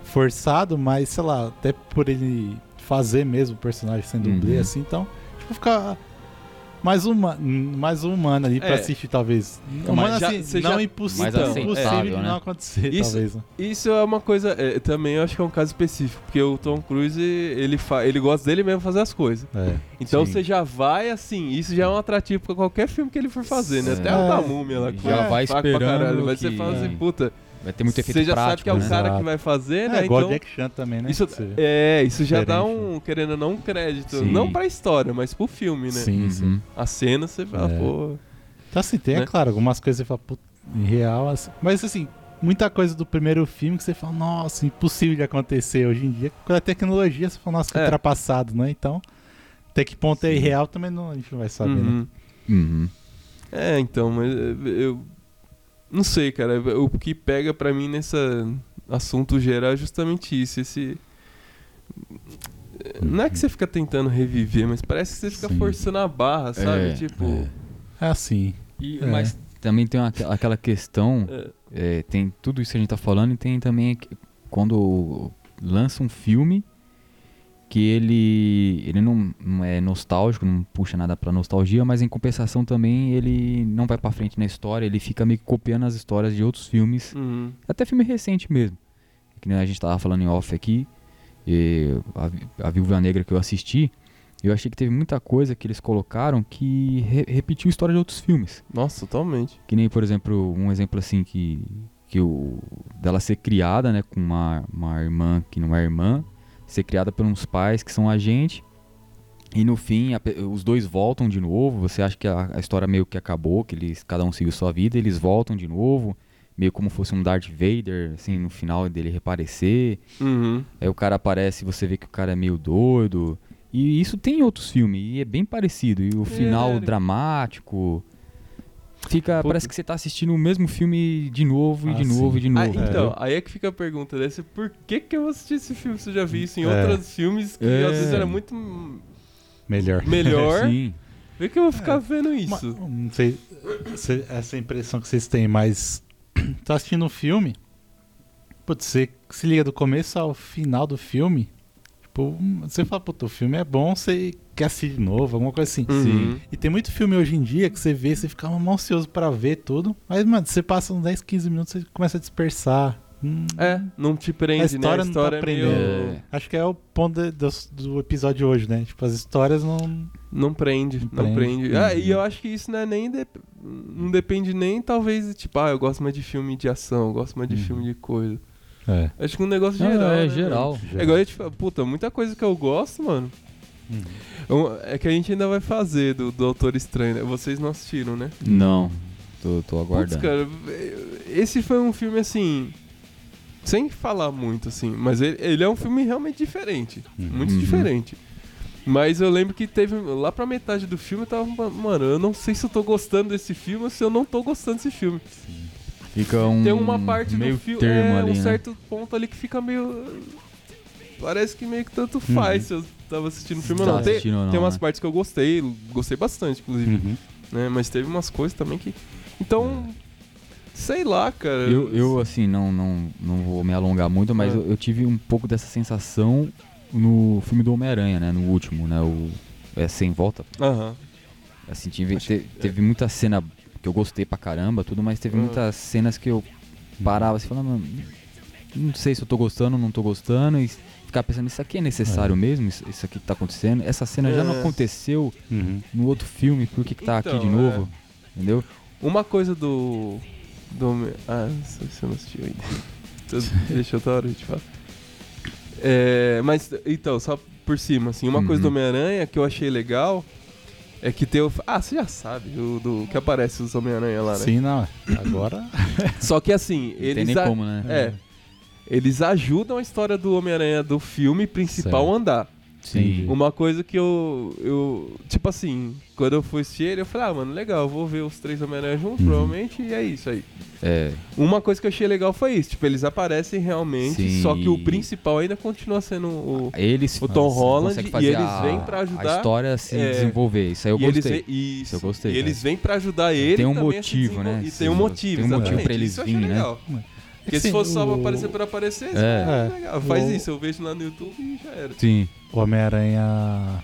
forçado, mas sei lá, até por ele fazer mesmo o personagem sendo dublê, Uhum. assim, então, tipo, fica. mais, uma, mais humana ali pra É. assistir, talvez. Mas Humana já- assim, não já- impossível, Mais impossível aceitável, de né? não acontecer, Isso- talvez. né? Isso é uma coisa, é, também eu acho que é um caso específico, porque o Tom Cruise, ele, fa ele gosta dele mesmo fazer as coisas. É. Então Sim. você já vai assim, isso já é um atrativo pra qualquer filme que ele for fazer, né? É. Até o da múmia lá. que Já vai pra esperando caralho, Mas você que- fala assim, É. puta, Vai ter muito efeito você já prático, sabe que é o né? cara Exato. que vai fazer, né? É, igual então, Jack Chan também, né? isso, Você- é, isso já dá Diferente, um, querendo ou não, um crédito. Sim. Não pra história, mas pro filme, né? Sim, sim. A cena você fala, É. pô. Então, assim, tem, é Né? claro, algumas coisas você fala, puta, em real, assim. Mas, assim, muita coisa do primeiro filme que você fala, nossa, impossível de acontecer. Hoje em dia, com a tecnologia, você fala, nossa, que É. ultrapassado, né? Então, até que ponto é irreal também não, a gente não vai saber, né? Uhum. Uhum. É, então, mas eu, eu não sei, cara. O que pega pra mim nesse assunto geral é justamente isso. Esse. Não é que você fica tentando reviver, mas parece que você fica Sim. forçando a barra, sabe? É, tipo. é. É assim. E- É. Mas também tem uma- aquela questão, é, é, tem tudo isso que a gente tá falando e tem também que- quando lança um filme que ele ele não, não é nostálgico, não puxa nada pra nostalgia, mas em compensação também ele não vai pra frente na história, ele fica meio que copiando as histórias de outros filmes, uhum. até filme recente mesmo. Que nem a gente tava falando em off aqui, a, a Viúva Negra que eu assisti, eu achei que teve muita coisa que eles colocaram que re- repetiu história de outros filmes. Nossa, totalmente. Que nem, por exemplo, um exemplo assim que, que o dela ser criada, né, com uma, uma irmã que não é irmã, ser criada por uns pais que são agente, e no fim a os dois voltam de novo, você acha que a, a história meio que acabou, que eles cada um seguiu sua vida, eles voltam de novo, meio como fosse um Darth Vader, assim, no final dele reaparecer. Uhum. Aí o cara aparece você vê que o cara é meio doido. E isso tem em outros filmes, e é bem parecido. E o final Verdade. dramático. Fica, Puta. parece que você tá assistindo o mesmo filme de novo e Ah, de novo sim. e de Ah, novo. então, entendeu? aí é que fica a pergunta desse, por que que eu vou assistir esse filme se eu já vi isso em É. outros filmes que É. às vezes era muito Melhor. melhor? Sim. Por que eu vou ficar vendo isso? Não sei se- essa impressão que vocês têm, mas tá assistindo um filme, putz, você se liga do começo ao final do filme, tipo, você fala, puta, o filme é bom, você quer assistir de novo, alguma coisa assim. Uhum. E tem muito filme hoje em dia que você vê, você fica mal ansioso pra ver tudo, mas, mano, você passa uns 10, 15 minutos, você começa a dispersar. Hum, É, não te prende, A história né? não tá é meio... prendendo. É. Acho que é o ponto de- do, do episódio de hoje, né? Tipo, as histórias não. Não prende, Não não prende. prende. Ah, Uhum. e eu acho que isso não é nem... de- Não depende nem, talvez, tipo, ah, eu gosto mais de filme de ação, eu gosto mais de Uhum. filme de coisa. É. Acho que um negócio Não, geral, é né, geral. mano? É igual a gente fala, puta, muita coisa que eu gosto, mano. Eu- É que a gente ainda vai fazer do, do Autor Estranho, né? Vocês não assistiram, né? Não. Tô, tô Putz, aguardando. cara, esse foi um filme assim. Sem falar muito, assim, mas ele, ele é um filme realmente diferente. Uhum. Muito Uhum. diferente. Mas eu lembro que teve. Lá pra metade do filme eu tava. Mano, eu não sei se eu tô gostando desse filme ou se eu não tô gostando desse filme. Fica um Tem uma parte meio do filme. termo É, ali, um né? certo ponto ali que fica meio. Parece que meio que tanto Uhum. faz se eu tava assistindo o filme ou Tá não. Tem, ou não, tem umas né? partes que eu gostei, gostei bastante, inclusive. Uhum. Né? Mas teve umas coisas também que. Então. Sei lá, cara. Eu, eu assim, não, não, não vou me alongar muito, mas É. eu, eu tive um pouco dessa sensação no filme do Homem-Aranha, né? No último, né? O é, Sem Volta. Aham. Assim, tive, te- teve muita cena que eu gostei pra caramba, tudo, mas teve Uhum. muitas cenas que eu parava assim, falando, "Mano, não sei se eu tô gostando ou não tô gostando, e ficar pensando, isso aqui é necessário mesmo? Isso, isso aqui que tá acontecendo? Essa cena já não É. aconteceu Uhum. no outro filme, por que, que tá aqui Então, de novo? Entendeu? Uma coisa do. do ah, você você não assistiu ainda. Então, Deixa outra hora a gente falar. É, mas, então, só por cima, assim, uma coisa do Uhum. Homem-Aranha que eu achei legal é que tem o. Ah, você já sabe, o do, que aparece os Homem-Aranha lá, né? Sim, não. Agora. Só que assim, Não tem eles. nem a- como, né? É. Eles ajudam a história do Homem-Aranha do filme principal Certo. a andar. Sim. Uma coisa que eu, eu. Tipo assim, quando eu fui assistir ele, eu falei, ah, mano, legal, eu vou ver os três Homem-Aranha juntos, Uhum. provavelmente, e é isso aí. É, Uma coisa que eu achei legal foi isso, tipo, eles aparecem realmente, Sim. só que o principal ainda continua sendo o. eles O Tom Holland, e eles a- vêm pra ajudar- a história a se É. desenvolver. Isso aí eu e eles gostei. vêm, isso, Isso eu gostei, E eles vêm pra ajudar ele. Tem um motivo, né? E tem um motivo, tem um motivo pra eles isso eu achei virem, né? Porque se Assim, fosse só pra o- aparecer por aparecer, É. é É. legal. Faz O- isso, eu vejo lá no YouTube e já era. Sim. O Homem-Aranha.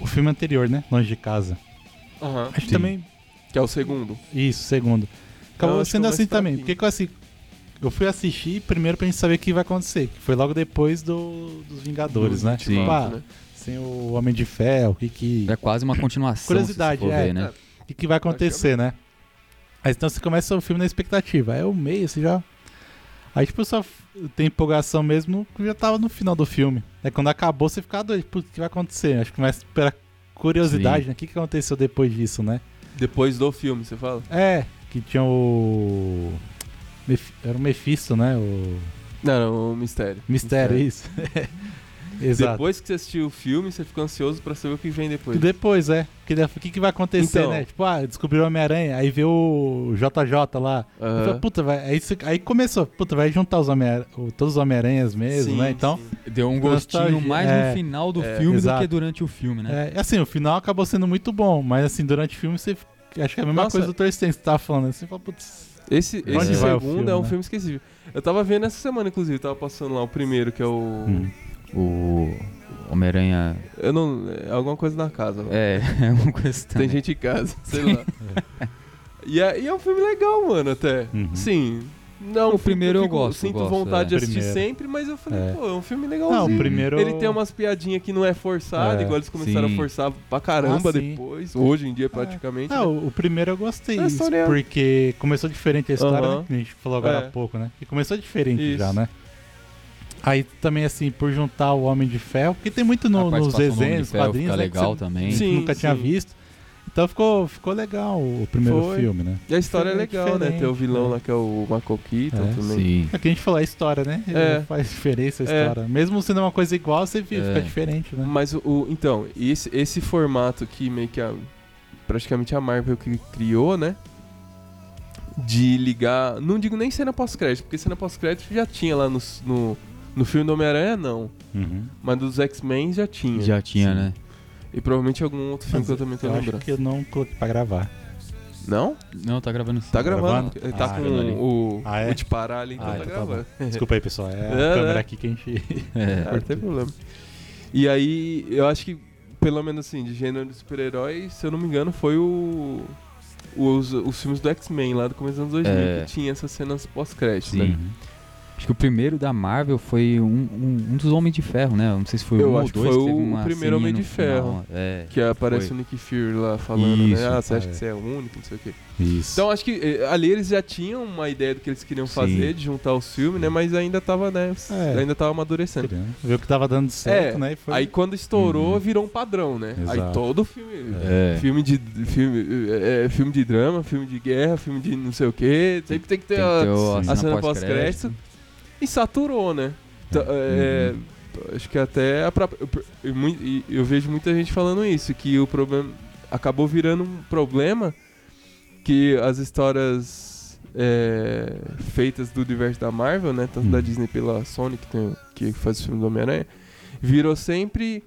O filme anterior, né? Longe de Casa. Aham. Acho que Sim. também. Que é o segundo. Isso, segundo. Acabou sendo é assim também. Porque que eu, assim, eu fui assistir primeiro pra gente saber o que vai acontecer. Que foi logo depois do, dos Vingadores, Do né? Tipo, ah, né? sem o Homem de Ferro, o que que. É quase uma continuação. Curiosidade, se for é. ver, né? O que, que vai acontecer, né? Aí então você começa o filme na expectativa. Aí o meio, você já. Aí tipo, só tem empolgação mesmo que já tava no final do filme. Aí quando acabou, você fica doido. Putz, o que vai acontecer? Acho que começa pela curiosidade, Sim. né? O que, que aconteceu depois disso, né? Depois do filme, você fala? É, que tinha o. Mef- Era o Mephisto, né? O. Não, não, o mistério. Mistério, isso. Exato. Depois que você assistiu o filme, você fica ansioso pra saber o que vem depois. Depois, é. Porque daí, O que, que vai acontecer, Então. né? Tipo, ah, descobriu o Homem-Aranha, aí vê o JJ lá. Falei, puta, vai, aí, você- aí começou, puta, vai juntar os Homem todos os Homem-Aranhas mesmo, Sim, né? Então, sim. Deu um gostinho mais é. no final do É, filme do exato. que durante o filme, né? é, assim, o final acabou sendo muito bom, mas assim, durante o filme você. Acho que é a mesma Nossa. coisa do Thorsten que você tava falando. Você fala, putz. Esse, esse segundo filme, é um né? filme esquecível. Eu tava vendo essa semana, inclusive, tava passando lá o primeiro, que é o. Hum. O Homem-Aranha. Eu não. É alguma coisa na casa. lá. É, é uma questão. Tem gente em casa, sei lá. e, é, e é um filme legal, mano, até. Uhum. Sim. Não, O primeiro eu fico- gosto, Sinto eu gosto, vontade é. de assistir Primeiro. sempre, mas eu falei, É. pô, é um filme Não, legalzinho. o primeiro. Ele tem umas piadinhas que não é forçado, É, igual eles começaram sim. a forçar pra caramba Ah, sim. depois. Hoje em dia, praticamente. Ah, né? o, primeiro eu gostei, É, isso, porque começou diferente a história, Aham. né? Que a gente falou agora É. há pouco, né? E começou diferente Isso. já, né? Aí também, assim, por juntar o Homem de Ferro, porque tem muito no- nos de desenhos, Ferro quadrinhos, fica né, legal também. Sim. nunca tinha visto. Então ficou, ficou legal o primeiro Foi. filme, né? E a história é É legal, né? Tem o vilão né? lá que é o Michael Keaton É, também. Sim. É que a gente falou a história, né? É. Faz diferença a É. história. Mesmo sendo uma coisa igual, você vê, É. fica diferente, né? Mas o, o- então, esse, esse formato que meio que a, praticamente a Marvel que criou, né? De ligar, não digo nem cena pós-crédito, porque cena pós-crédito já tinha lá no, no, no filme do Homem-Aranha, não. Uhum. Mas dos X-Men já tinha. Já tinha, Sim. né? E provavelmente algum outro filme que eu também tô eu acho lembrando. que eu não coloquei pra gravar. Não? Não, tá gravando sim. Tá gravando. gravando? Ele tá Ah, com gravando ali. o, Ah, é? o de parar ali, então Ah, tá então tá gravando. Desculpa aí, pessoal. É a É, câmera né? aqui que a gente. É. Ah, não tem problema. E aí, eu acho que, pelo menos assim, de gênero de super-herói, se eu não me engano, foi o. Os, os filmes do X-Men lá do começo dos anos 2000, É. que tinha essas cenas pós-crédito, Sim. né? Uhum. Acho que o primeiro da Marvel foi um, um, um dos Homens de Ferro, né? Não sei se foi Eu um ou acho que dois. foi o uma primeiro Homem de. Ferro. É. Que aparece Foi. o Nick Fury lá falando, Isso, né? Ah, você acha é. que você é o único, não sei o quê. Isso. Então acho que eh, ali eles já tinham uma ideia do que eles queriam Sim. fazer, de juntar os filmes, né? Mas ainda tava, né? É. Ainda tava amadurecendo. Viu que tava dando certo, É, né? Foi... Aí quando estourou, Uhum. virou um padrão, né? Aí Exato. todo filme. É. Filme de. Filme, é, é, filme de drama, filme de guerra, filme de não sei o quê. Sempre tem que ter, Tem a, o- a a cena cena pós-crédito. E saturou, né? Então, é, Acho que até a própria. eu- eu, vejo muita gente falando isso, que o problema. Acabou virando um problema que as histórias é, feitas do universo da Marvel, né? Tanto da Uhum. Disney pela Sony, que, tem, que faz o filme do Homem-Aranha, virou sempre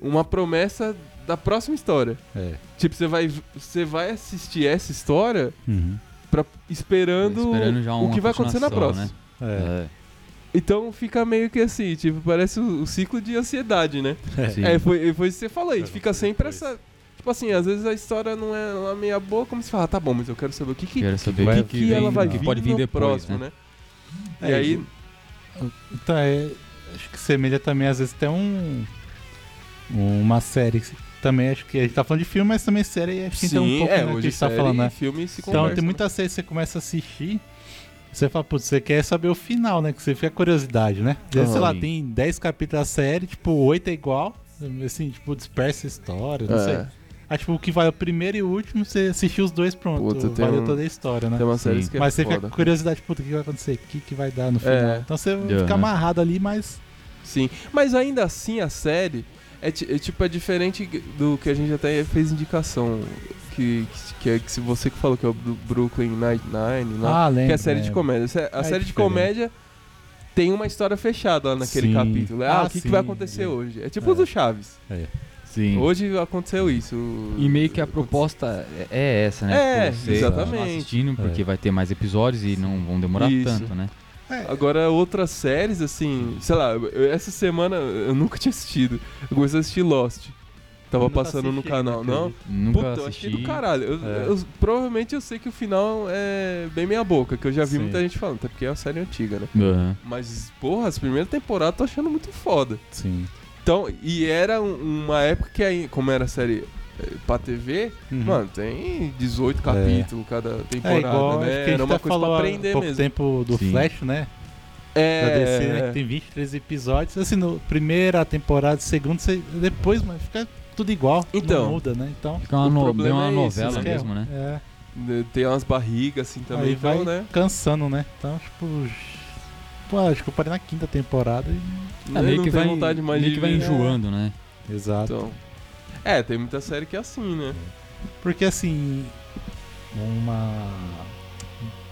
uma promessa da próxima história. É. Tipo, você vai, você vai assistir essa história Uhum. pra, esperando, Esperando já o que vai acontecer na próxima. É. É. Então fica meio que assim, tipo, parece o, o ciclo de ansiedade, né? Sim. É, foi, foi isso que você falou aí, É, fica sempre essa. Tipo assim, às vezes a história não é lá meia boa, como se fala, tá bom, mas eu quero saber o que que, Quero saber vai- o que, que, que, ela vem- vai que vir pode vir no depois, próximo, né? né? E aí, Então, é, acho que semelha também, às vezes, até um. Uma série. que Também acho que a gente tá falando de filme, mas também série acho que tem um pouco é, né, que a hoje gente tá falando, né? e filme se Então tem né? muita série que você começa a assistir, você fala, putz, você quer saber o final, né? Que você fica curiosidade, né? Vezes, sei lá, tem 10 capítulos da série, tipo, 8 é igual, assim, tipo, dispersa a história, não sei. É, Aí, tipo, o que vale o primeiro e o último, você assistiu os dois, pronto. Puta, valeu um- toda a história, né? tem uma série que é mas você foda. fica com curiosidade, puta, o que vai acontecer? O que, que vai dar no final? É. Então você Aham. fica amarrado ali, mas. Sim, mas ainda assim a série é, é tipo é diferente do que a gente até fez indicação que, que é que se você que falou que é o Brooklyn Nine-Nine, lá, Ah, lembro. que é a série de lembro. comédia. Se- A É série de diferente. comédia tem uma história fechada lá naquele Sim. capítulo. Ah, Ah, o que, que vai acontecer é. hoje? É tipo É. o do Chaves. É. Sim. Hoje aconteceu isso. E meio que a proposta é- é essa, né? É, você exatamente. assistindo porque É. vai ter mais episódios e não vão demorar Isso. tanto, né? Agora, outras séries, assim, sei lá, eu- essa semana eu nunca tinha assistido. Eu comecei a assistir Lost. Tava Nunca passando no canal, não? acredito. Nunca Puta, eu achei do caralho. Eu- É. eu- provavelmente eu sei que o final é bem meia boca, que eu já vi Sim. muita gente falando, até porque é uma série antiga, né? Aham. Mas, porra, as primeiras temporadas eu tô achando muito foda. Sim. Então, e era um- uma época que aí, como era série eh, pra TV, Uhum. mano, tem 18 capítulos cada É temporada, igual, acho né? que a Era uma até coisa falou pra aprender pouco mesmo. tempo do Sim. Flash, né? É, Da DC, né? Que tem 23 episódios. Assim, no primeira temporada, segunda, você- depois, mano, fica tudo igual. Então. Não muda, né? Então. Fica uma, O no, bem uma é esse, novela né? mesmo, né? É. né, tem umas barrigas assim também, Aí então, vai né? cansando, né? Então, tipo. Pô, acho que eu parei na quinta temporada e. É, Nem- meio que vai, vontade mais meio de que vai enjoando, né? Exato. Então, é, tem muita série que é assim, né? Porque assim. Uma.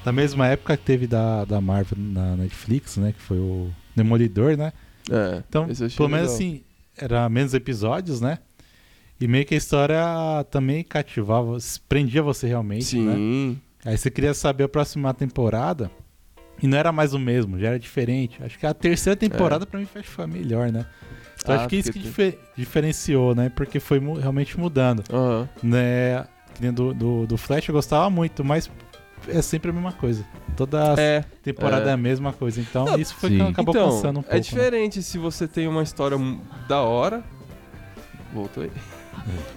Da mesma época que teve da, da Marvel na Netflix, né? Que foi o Demolidor, né? É, Então, pelo menos legal. assim, era menos episódios, né? E meio que a história também cativava, prendia você realmente, né? Sim. Aí você queria saber a próxima temporada e não era mais o mesmo, já era diferente. Acho que a terceira temporada pra mim foi, melhor, né? Então Ah, acho que isso que porque dife- diferenciou, né? Porque foi mu- realmente mudando, Aham. né? Do, do, do Flash eu gostava muito, mas é sempre a mesma coisa. Toda É, temporada é. é. a mesma coisa. Então Não, isso foi sim. que acabou então, cansando um pouco. é né? diferente se você tem uma história da hora. Voltou aí.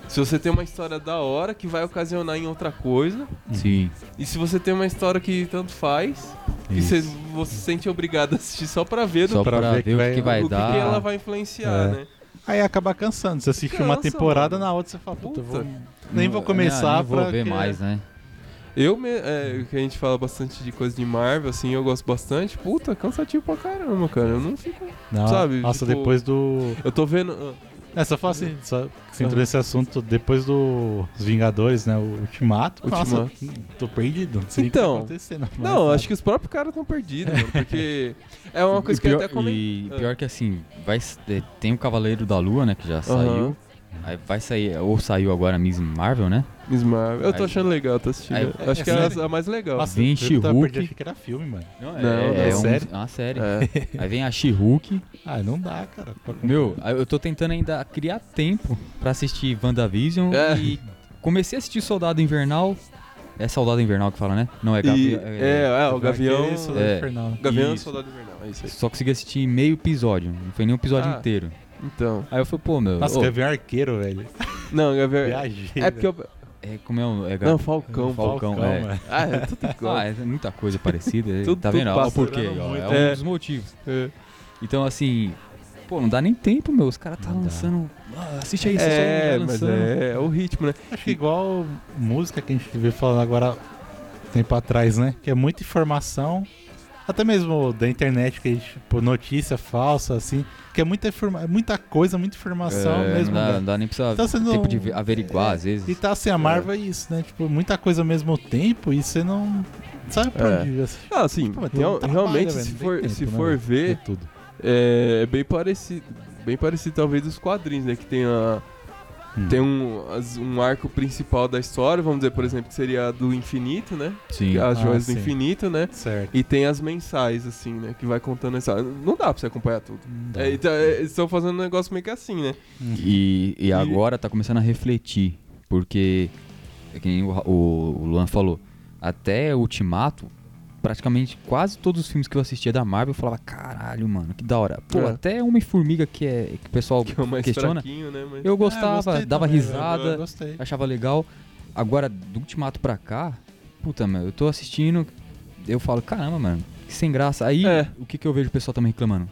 Se você tem uma história da hora que vai ocasionar em outra coisa. Sim. E se você tem uma história que tanto faz, que você, você se sente obrigado a assistir só pra ver Só do pra, pra ver, ver que o vai- que, que vai o que, dar. que ela vai influenciar, É. né? Aí acaba cansando. Você assiste uma temporada, mano. na outra você fala, puta, eu vou- Puta. nem vou Não, começar nem vou ver que- mais, né? Eu, me, é, que a gente fala bastante de coisa de Marvel, assim, eu gosto bastante. Puta, cansativo pra caramba, cara. Eu não fico. Não, Sabe, Nossa, tipo- depois do. Eu tô vendo. É, só fala assim, só que você entrou nesse assunto, depois dos Vingadores, né? O Ultimato. Ultimato. Nossa, tô perdido. Não sei nem o que Então, tá acontecendo. Não, acho que os próprios caras estão perdidos, mano. Porque é uma coisa E que eu pior, até comentei. E pior que assim, vai, é, tem o Cavaleiro da Lua, né? Que já saiu. Aí vai sair, ou saiu agora a Miss Marvel, né? Miss Marvel. Eu tô Aí- achando legal, tô assistindo. Aí- Eu acho é que é a, a mais legal. Nossa, Vem eu She-Hulk. perdido, achei que era filme, mano. Não, Não, é, não, um- sério? é uma série. É. Aí vem a She-Hulk. Ah, não dá, cara. Meu, eu tô tentando ainda criar tempo pra assistir WandaVision É. e comecei a assistir Soldado Invernal. É Soldado Invernal que fala, né? Não, é Gavião. é, é, o Gavião. Soldado é. Infernal. Gavião e. Soldado Invernal. É isso aí. Só consegui assistir meio episódio. Não foi nem um episódio Ah. inteiro. Então. Aí eu falei, pô, meu. Nossa, ô, Gavião Arqueiro, velho. Não, Gavião. Viajei. É porque eu. é, como é o. É, Não, Falcão. Falcão, é. mano. Ah, é tudo igual. Ah, é muita coisa parecida. Tudo- tá vendo? Olha o porquê. durando ó, muito. É um É. dos motivos. É. Então, assim. Pô, não dá nem tempo, meu. Os caras tá Não lançando. Ah, assiste aí, assiste aí, É, já mas lançando. é, é o ritmo, né? Acho que igual música que a gente veio falando agora tempo atrás, né? Que é muita informação. Até mesmo da internet, que a gente, tipo, notícia falsa, assim. Que é muita, informa muita coisa, muita informação É, mesmo. não, dá, né? não dá nem pra Tá sendo- tempo de ve- averiguar, é, às vezes. E tá assim, a Marvel é isso, né? Tipo, muita coisa ao mesmo tempo e você não sabe pra É. onde assim. Ah, sim. Real- um trabalho, realmente, velho, se for, tempo, se né, for velho? ver, é, é bem parecido. Bem parecido, talvez, dos quadrinhos, né? Que tem a. Hum. Tem um, um arco principal da história, vamos dizer, por exemplo, que seria a do infinito, né? Sim. As Ah, joias sim. do infinito, né? Certo. E tem as mensais, assim, né? Que vai contando a história. Não dá pra você acompanhar tudo. É, então, é, eles estão fazendo um negócio meio que assim, né? E, e agora tá começando a refletir, porque, é que nem o, o, o Luan falou, até Ultimato, praticamente quase todos os filmes que eu assistia da Marvel, eu falava, caralho, mano, que da hora. Pô, É. até Homem-Formiga, que, é, que o pessoal Que é questiona, né? Mas... eu Ah, gostava, gostei dava também, risada, Eu Gostei. achava legal. Agora, do Ultimato pra cá, puta, meu, eu tô assistindo, eu falo, caramba, mano, que sem graça. Aí, É. o que, que eu vejo o pessoal também reclamando?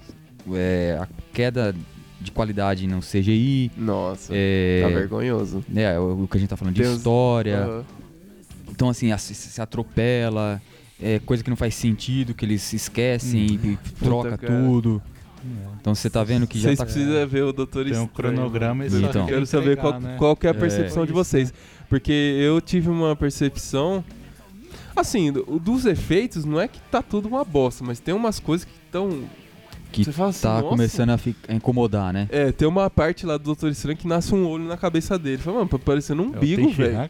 É, a queda de qualidade no CGI, Nossa, é, tá vergonhoso. é, o o que a gente tá falando de Tem os- história. Então, assim, a- se atropela, é coisa que não faz sentido, que eles se esquecem e, e troca cara. tudo. Então você tá vendo que já Vocês tá. precisam ver o Doutor Tem um Estranho. cronograma e Então, quer quero saber entregar, qual, né? qual que é a É. percepção Foi de vocês. Porque eu tive uma percepção. Assim, do- dos efeitos, não é que tá tudo uma bosta, mas tem umas coisas que estão. Que Você fala assim, tá "Nossa". começando a, fi- a incomodar, né? É, tem uma parte lá do Doutor Estranho que nasce um olho na cabeça dele. Fala, mano, tá parecendo um É o umbigo, velho.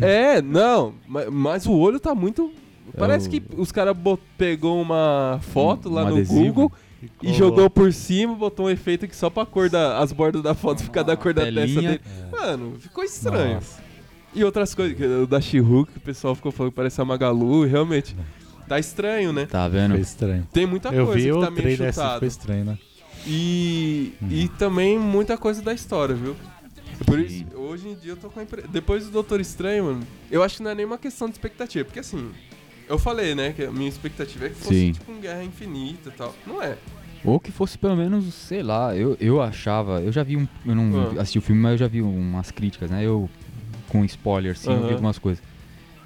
É, não, ma- mas, o olho tá muito. Parece o- que os caras pegou uma foto Um- lá um no adesivo. Google e jogou por cima, botou um efeito que só pra cor da, as bordas da foto ficar da cor da testa telinha. dele. É. Mano, ficou estranho. Nossa. E outras coisas, que o da She-Hulk, que o pessoal ficou falando que parece a Magalu, e realmente tá estranho, né? Tá vendo? Foi estranho. Tem muita Eu coisa vi que o tá meio trailer assim, estranho, né? E, Uhum. e também muita coisa da história, viu? Por isso, hoje em dia eu tô com a impre... Depois do Doutor Estranho, mano, eu acho que não é nenhuma questão de expectativa. Porque assim, eu falei, né, que a minha expectativa é que fosse Sim. tipo um Guerra Infinita e tal. Não é. Ou que fosse pelo menos, sei lá, eu, eu achava. Eu já vi um. Eu não Ah. assisti o filme, mas eu já vi umas críticas, né? Eu, com spoiler, sim, eu vi algumas coisas.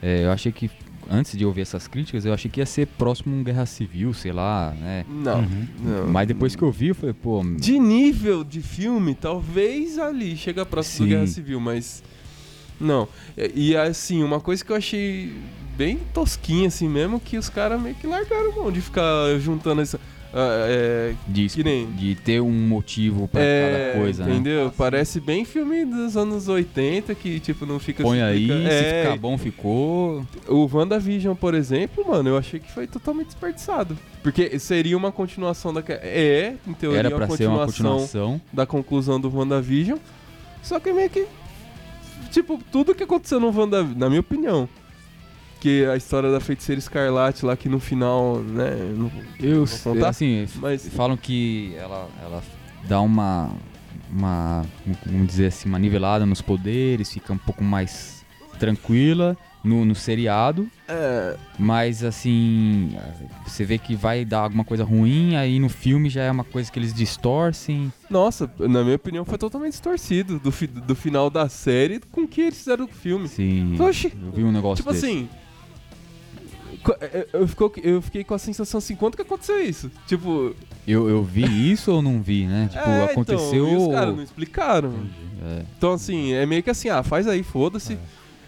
É, eu achei que. Antes de ouvir essas críticas, eu achei que ia ser próximo a um Guerra Civil, sei lá, né? Não. Uhum. não. Mas depois que eu vi, eu falei, pô. De nível de filme, talvez ali chega próximo Sim. do Guerra Civil, mas. Não. E, e, assim, uma coisa que eu achei bem tosquinha assim mesmo, que os caras meio que largaram mão de ficar juntando essa. ah, é, De, Que nem- de ter um motivo pra é, cada coisa, né? entendeu? Parece bem filme dos anos 80 que, tipo, não fica Põe se aí, se é, ficar bom, ficou. O WandaVision, por exemplo, mano, eu achei que foi totalmente desperdiçado. Porque seria uma continuação da. É, em teoria, Era pra uma ser uma continuação continuação. da conclusão do WandaVision. Só que meio que. Tipo, tudo que aconteceu no WandaVision, na minha opinião. Que a história da feiticeira escarlate lá, que no final, né. não- Eu, vou contar? assim, Mas. falam que ela, ela dá uma, uma, vamos dizer assim, uma nivelada nos poderes, fica um pouco mais tranquila no, no seriado, É, mas assim, você vê que vai dar alguma coisa ruim, aí no filme já é uma coisa que eles distorcem. nossa, na minha opinião, foi totalmente distorcido do, fi- do final da série com o que eles fizeram no filme. Assim, Oxi. eu vi um negócio Tipo desse. assim. Co- é, Eu, ficou- eu fiquei com a sensação assim, quando que aconteceu isso? Tipo, Eu, eu vi isso ou não vi, né? Tipo, é, aconteceu. Então, e os caras não explicaram. É, Então, assim, é meio que assim, ah, faz aí, foda-se.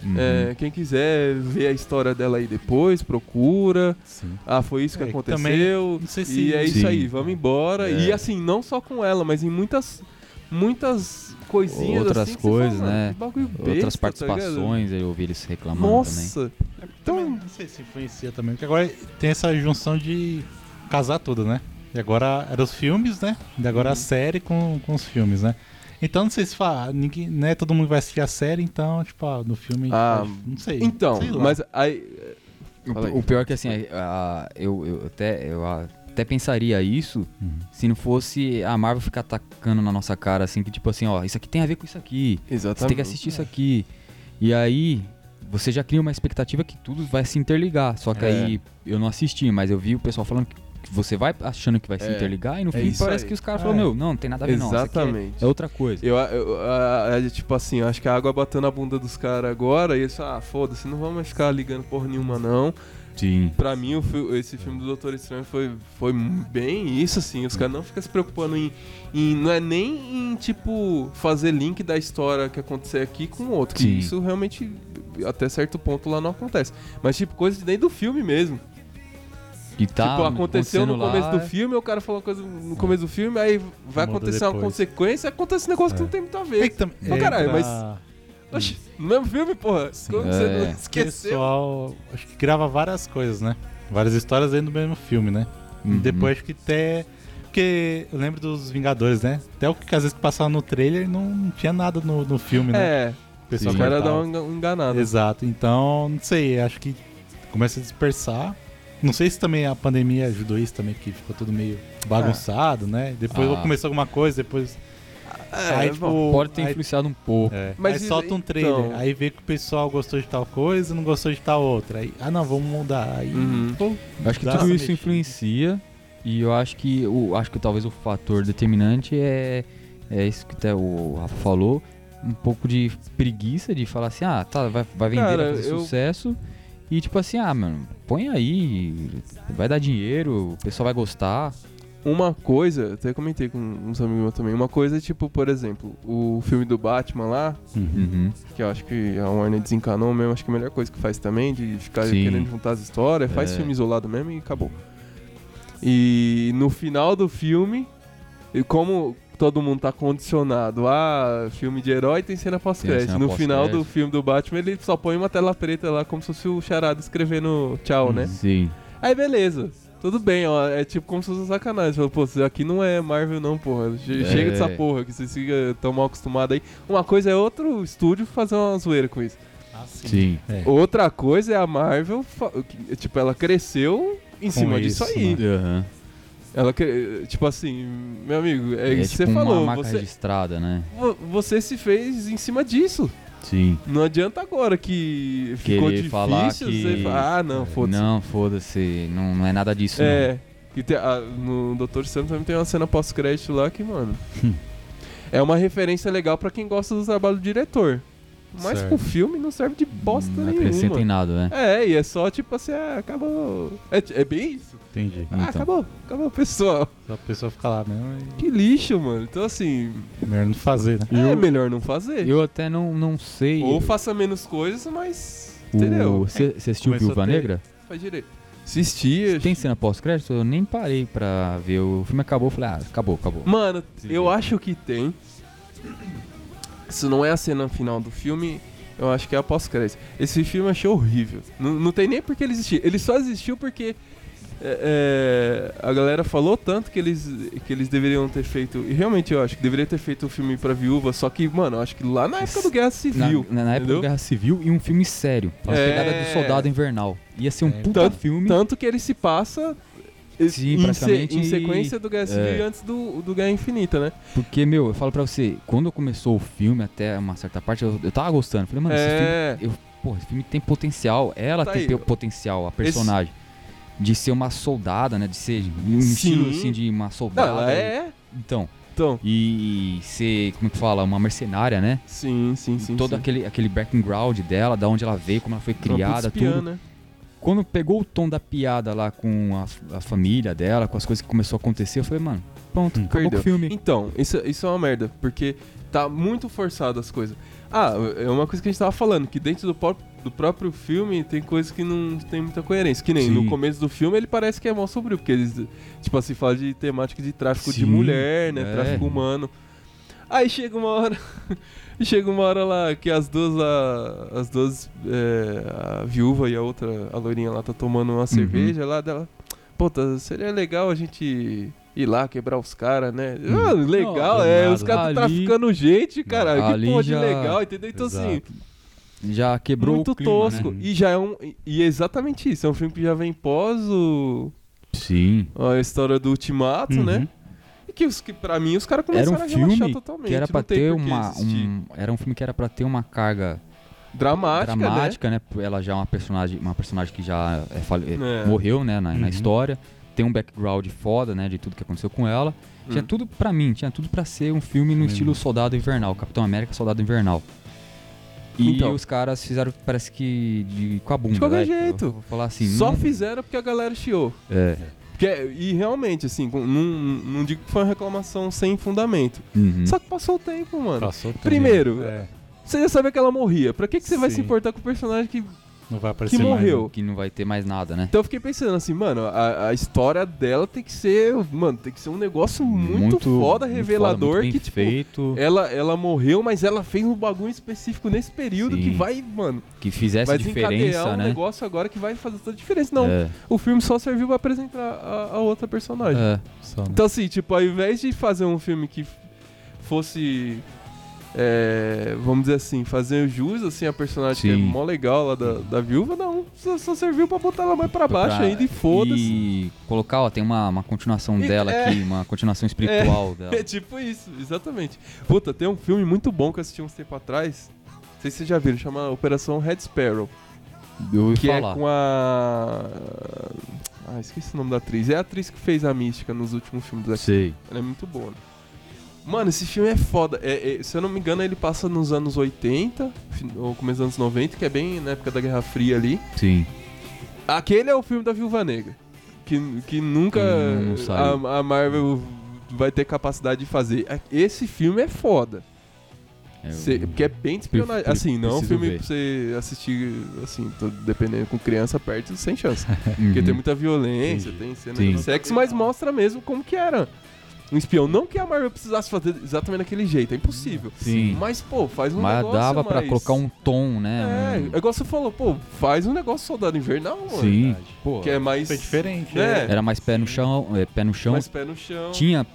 uhum. É, quem quiser ver a história dela aí depois, procura. Sim. Ah, foi isso que É, aconteceu. não sei se- E é isso Sim. aí, vamos embora. É. E assim, não só com ela, mas em muitas. Muitas coisinhas Outras assim, coisas, fala, né? "Mano, que bagulho Outras besta, tá ligado?" participações, eu ouvi eles reclamando também. Então, não sei se influencia também, porque agora tem essa junção de casar tudo, né? E agora eram os filmes, né? E agora Uhum. a série com, com os filmes, né? Então não sei se fala, ninguém, né? Todo mundo vai assistir a série, então, tipo, ah, no filme. Ah, não sei. então, sei lá. mas aí. O, o pior é que assim, a- a- eu, eu até, eu até pensaria isso Uhum. se não fosse a Marvel ficar atacando na nossa cara, assim, que tipo assim, ó, isso aqui tem a ver com isso aqui. Você Exatamente. tem que assistir isso aqui. E aí, você já cria uma expectativa que tudo vai se interligar. Só que É. aí eu não assisti, mas eu vi o pessoal falando que você vai achando que vai se É. interligar e no É fim parece aí. que os caras É. falaram, meu, não, não tem nada a ver não. é- Exatamente. É, outra coisa. Eu, eu, a- a- tipo assim, eu acho que a água bateu na bunda dos caras agora e eles falaram, ah, foda-se, não vamos mais ficar ligando porra nenhuma, não. Sim. Pra mim, o esse filme do Doutor Estranho foi, foi bem isso, assim. Os caras não ficam se preocupando em, em- Não é nem em, tipo, fazer link da história que acontecer aqui com o outro. Isso realmente, até certo ponto, lá não acontece. Mas, tipo, coisas dentro do filme mesmo. E tá tipo, aconteceu no começo lá, do filme, o cara falou uma coisa no começo do filme, aí vai Muda acontecer uma depois. consequência, acontece um negócio que É. não tem muito a É ver. que tam- Ô, caralho, entra- mas- Oxi, no mesmo filme, porra. Sim. Como você É. não O esqueceu? pessoal, acho que grava várias coisas, né? Várias histórias dentro do mesmo filme, né? Uhum. Depois acho que até. Porque eu lembro dos Vingadores, né? Até o que às vezes passava no trailer não tinha nada no, no filme, né? É, O pessoal o dá cortava. uma enga- enganada. Exato. Então, não sei, acho que começa a dispersar. Não sei se também a pandemia ajudou isso também, que ficou tudo meio bagunçado, né? Depois Ah. começou alguma coisa, depois. É, aí, bom. tipo, Pode ter aí- influenciado um pouco. É, Mas aí isso- solta um trailer, então- aí vê que o pessoal gostou de tal coisa, não gostou de tal outra. Aí, ah não, vamos mudar. Aí, Uhum. pô, Eu acho que tudo isso mexida. influencia e eu acho que o acho que talvez o fator determinante é é isso que até o Rafa falou, um pouco de preguiça de falar assim, ah, tá, vai, vai vender, Cara, vai fazer eu- sucesso e tipo assim, ah, mano, põe aí, vai dar dinheiro, o pessoal vai gostar. Uma coisa, até comentei com uns amigos meus também, uma coisa é tipo, por exemplo, o filme do Batman lá, Uhum. Que eu acho que a Warner desencanou mesmo, acho que a melhor coisa que faz também, de ficar Sim. querendo juntar as histórias, faz É. filme isolado mesmo e acabou. E no final do filme, e como todo mundo tá condicionado a filme de herói, tem cena pós-crédito. No final do filme do Batman, ele só põe uma tela preta lá, como se fosse o charada escrevendo tchau, né? Sim. Aí beleza. tudo bem, ó. É tipo como se fosse sacanagem. Fala, pô, isso aqui não é Marvel, não, porra. Che- É. Chega dessa porra, que vocês ficam tão mal acostumados aí. Uma coisa é outro estúdio fazer uma zoeira com isso. Ah, Sim. É. Outra coisa é a Marvel, tipo, ela cresceu em cima disso isso, aí. né? Aham. Ela, cre- tipo assim, meu amigo, é, É, isso que tipo você falou. marca Você, registrada, né? vo- você se fez em cima disso. Sim. Não adianta agora que ficou Querer difícil, falar você que- fala, ah, não, foda-se. Não, foda-se. Não, não é nada disso, É, que tem, a- no Doutor Estranho também tem uma cena pós-crédito lá que, mano, Hum. é uma referência legal pra quem gosta do trabalho do diretor. Mas Certo. pro filme não serve de bosta não. Não acrescenta em nenhuma. nada, né? É, e é só tipo assim, ah, acabou. É, é bem isso. Entendi. Ah, Então. acabou, acabou, pessoal. Só a pessoa ficar lá mesmo Que lixo, mano. Então assim, e melhor não fazer, né? é melhor não fazer. Eu até não, não sei. Ou faça menos coisas, mas. o- Entendeu? Você assistiu Começou Viúva ter- Negra? Faz direito. Assistia. Tem cena pós-crédito? Eu nem parei pra ver. O filme acabou, eu falei, ah, acabou, acabou. Mano, eu acho que tem. Se não é a cena final do filme, eu acho que é a pós-crédito. Esse filme eu achei horrível. Não, não tem nem por que ele existir. Ele só existiu porque é, é, a galera falou tanto que eles, que eles deveriam ter feito. E realmente eu acho que deveria ter feito o filme pra viúva. Só que, mano, eu acho que lá na época do Guerra Civil. na- na época da Guerra Civil e um filme sério. Uma É. pegada do Soldado Invernal. Ia ser um É. puta Tanto- filme. Tanto que ele se passa. Sim, praticamente- em sequência do Guerra Civil é. antes do, do Guerra Infinita, né? Porque, meu, eu falo pra você, quando começou o filme, até uma certa parte, eu, eu tava gostando. Falei, mano, esse filme é. eu, pô, esse filme tem potencial, ela Tá tem aí. potencial, a personagem. De ser uma soldada, né? De ser um Sim. estilo assim de uma Não, soldada. ela é. Então, Então. e ser, como que fala, uma mercenária, né? Sim, sim, sim. Todo sim. aquele, aquele background dela, da onde ela veio, como ela foi criada, espiã, tudo. né? Quando pegou o tom da piada lá com a, a família dela, com as coisas que começou a acontecer, eu falei, mano, pronto, Hum. acabou o filme. Então, isso, isso é uma merda, porque tá muito forçado as coisas. Ah, é uma coisa que a gente tava falando, que dentro do, do próprio filme tem coisas que não tem muita coerência. Que nem Sim. no começo do filme ele parece que é mó sombrio, porque eles, tipo assim, fala de temática de tráfico de Sim, mulher, né? é. Tráfico humano. Aí chega uma hora. chega uma hora lá que as duas. A, as duas. é, a viúva e a outra, a loirinha lá, tá tomando Uhum. uma cerveja lá dela. Puta, seria legal a gente ir lá quebrar os caras, né? Hum. Ah, legal, Não, é. nada. Os caras Ali- traficando gente, cara. Que porra de já- legal, entendeu? Então, assim, Exato. Já quebrou muito o clima, tosco. Né? E já é um. E é exatamente isso. É um filme que já vem pós o, Sim. a história do Ultimato, Uhum. né? Que, os, que pra mim os caras Era começaram um a relaxar filme totalmente. que era pra tem ter uma um, era um filme que era para ter uma carga dramática, dramática, né? Ela já é uma personagem, uma personagem que já é fale- É. morreu, né, na, na Uhum. história. Tem um background foda, né, de tudo que aconteceu com ela. Tinha Hum. tudo pra mim, tinha tudo pra ser um filme no Hum. estilo Soldado Invernal, Capitão América Soldado Invernal. E Então. os caras fizeram, parece que de, com a bunda. De qualquer né? jeito. Vou falar assim. Só não- fizeram porque a galera chiou. É. Porque, e realmente, assim, com- não, não digo que foi uma reclamação sem fundamento. Uhum. Só que passou o tempo, mano. Passou tudo. Primeiro, É, Você já sabia que ela morria. Pra que, que você vai se Sim. importar com o personagem que. Não vai aparecer Que mais, morreu. né? Que não vai ter mais nada, né? Então eu fiquei pensando assim, mano, a, a história dela tem que ser. Mano, tem que ser um negócio muito, foda, muito revelador. muito bem que, tipo, feito, ela, ela morreu, mas ela fez um bagulho específico nesse período Sim. que vai, mano, que fizesse vai desencadear diferença, um né? negócio agora que vai fazer toda a diferença. Não, É, o filme só serviu pra apresentar a, a outra personagem. é. Só, né? Então, assim, tipo, ao invés de fazer um filme que fosse. É, vamos dizer assim, fazer jus assim, a personagem que é Sim. mó legal lá da, da viúva, não. Só, só serviu pra botar ela mais pra baixo Pra- ainda e foda-se. E colocar, ó, tem uma, uma continuação E- dela é. aqui, uma continuação espiritual dela. É tipo isso, exatamente. Puta, tem um filme muito bom que eu assisti uns tempo atrás. Não sei se vocês já viram, chama Operação Red Sparrow. Eu Que falar. é com a. Ah, esqueci o nome da atriz. É a atriz que fez a mística nos últimos filmes X-Men. Sei. Ela é muito boa. né? Mano, esse filme é foda. É- é- se eu não me engano, ele passa nos anos 80, fin- ou começo dos anos 90, que é bem na época da Guerra Fria ali. Sim. Aquele é o filme da Viúva Negra. Que, que nunca Hum, a, a Marvel vai ter capacidade de fazer. Esse filme é foda. É, Cê- porque é bem espionagem. Assim, não é um filme ver. pra você assistir, assim, dependendo com criança perto, sem chance. Uhum. Porque tem muita violência, Entendi. tem cena Sim. de sexo, mas mostra mesmo como que era um espião. Não que a Marvel precisasse fazer exatamente daquele jeito, é impossível. Sim. Mas, pô, faz um Mas negócio dava pra mais- colocar um tom, É, né? é igual você falou, pô, faz um negócio soldado invernal, mano. Sim. Pô, Que é mais. Foi diferente. É. era mais pé no chão, é, pé no chão. Mais pé no chão. Tinha é,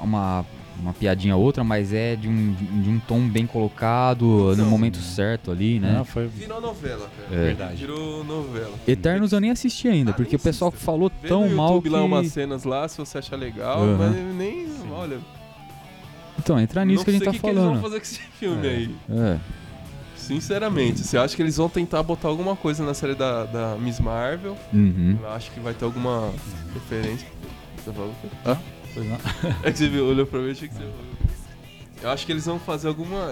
uma, uma piadinha outra, mas é de um, de um tom bem colocado, Então. no momento certo ali, né? Não, foi Virou novela, cara. É. verdade. Virou novela. Eternos eu nem assisti ainda, Ah, porque o pessoal assisti. falou Vê tão no mal YouTube que... lá umas cenas lá, se você achar legal, Aham. mas nem. Olha. Então, entra nisso não que a gente sei tá o que, que eles vão falando. fazer com esse filme É. aí. É. Sinceramente, você acha que eles vão tentar botar alguma coisa na série da, da Miss Marvel? Uhum. Eu acho que vai ter alguma referência. Você falou o quê? Ah? Pois não. É que você viu, olhou pra mim e achei que você. Eu acho que eles vão fazer alguma.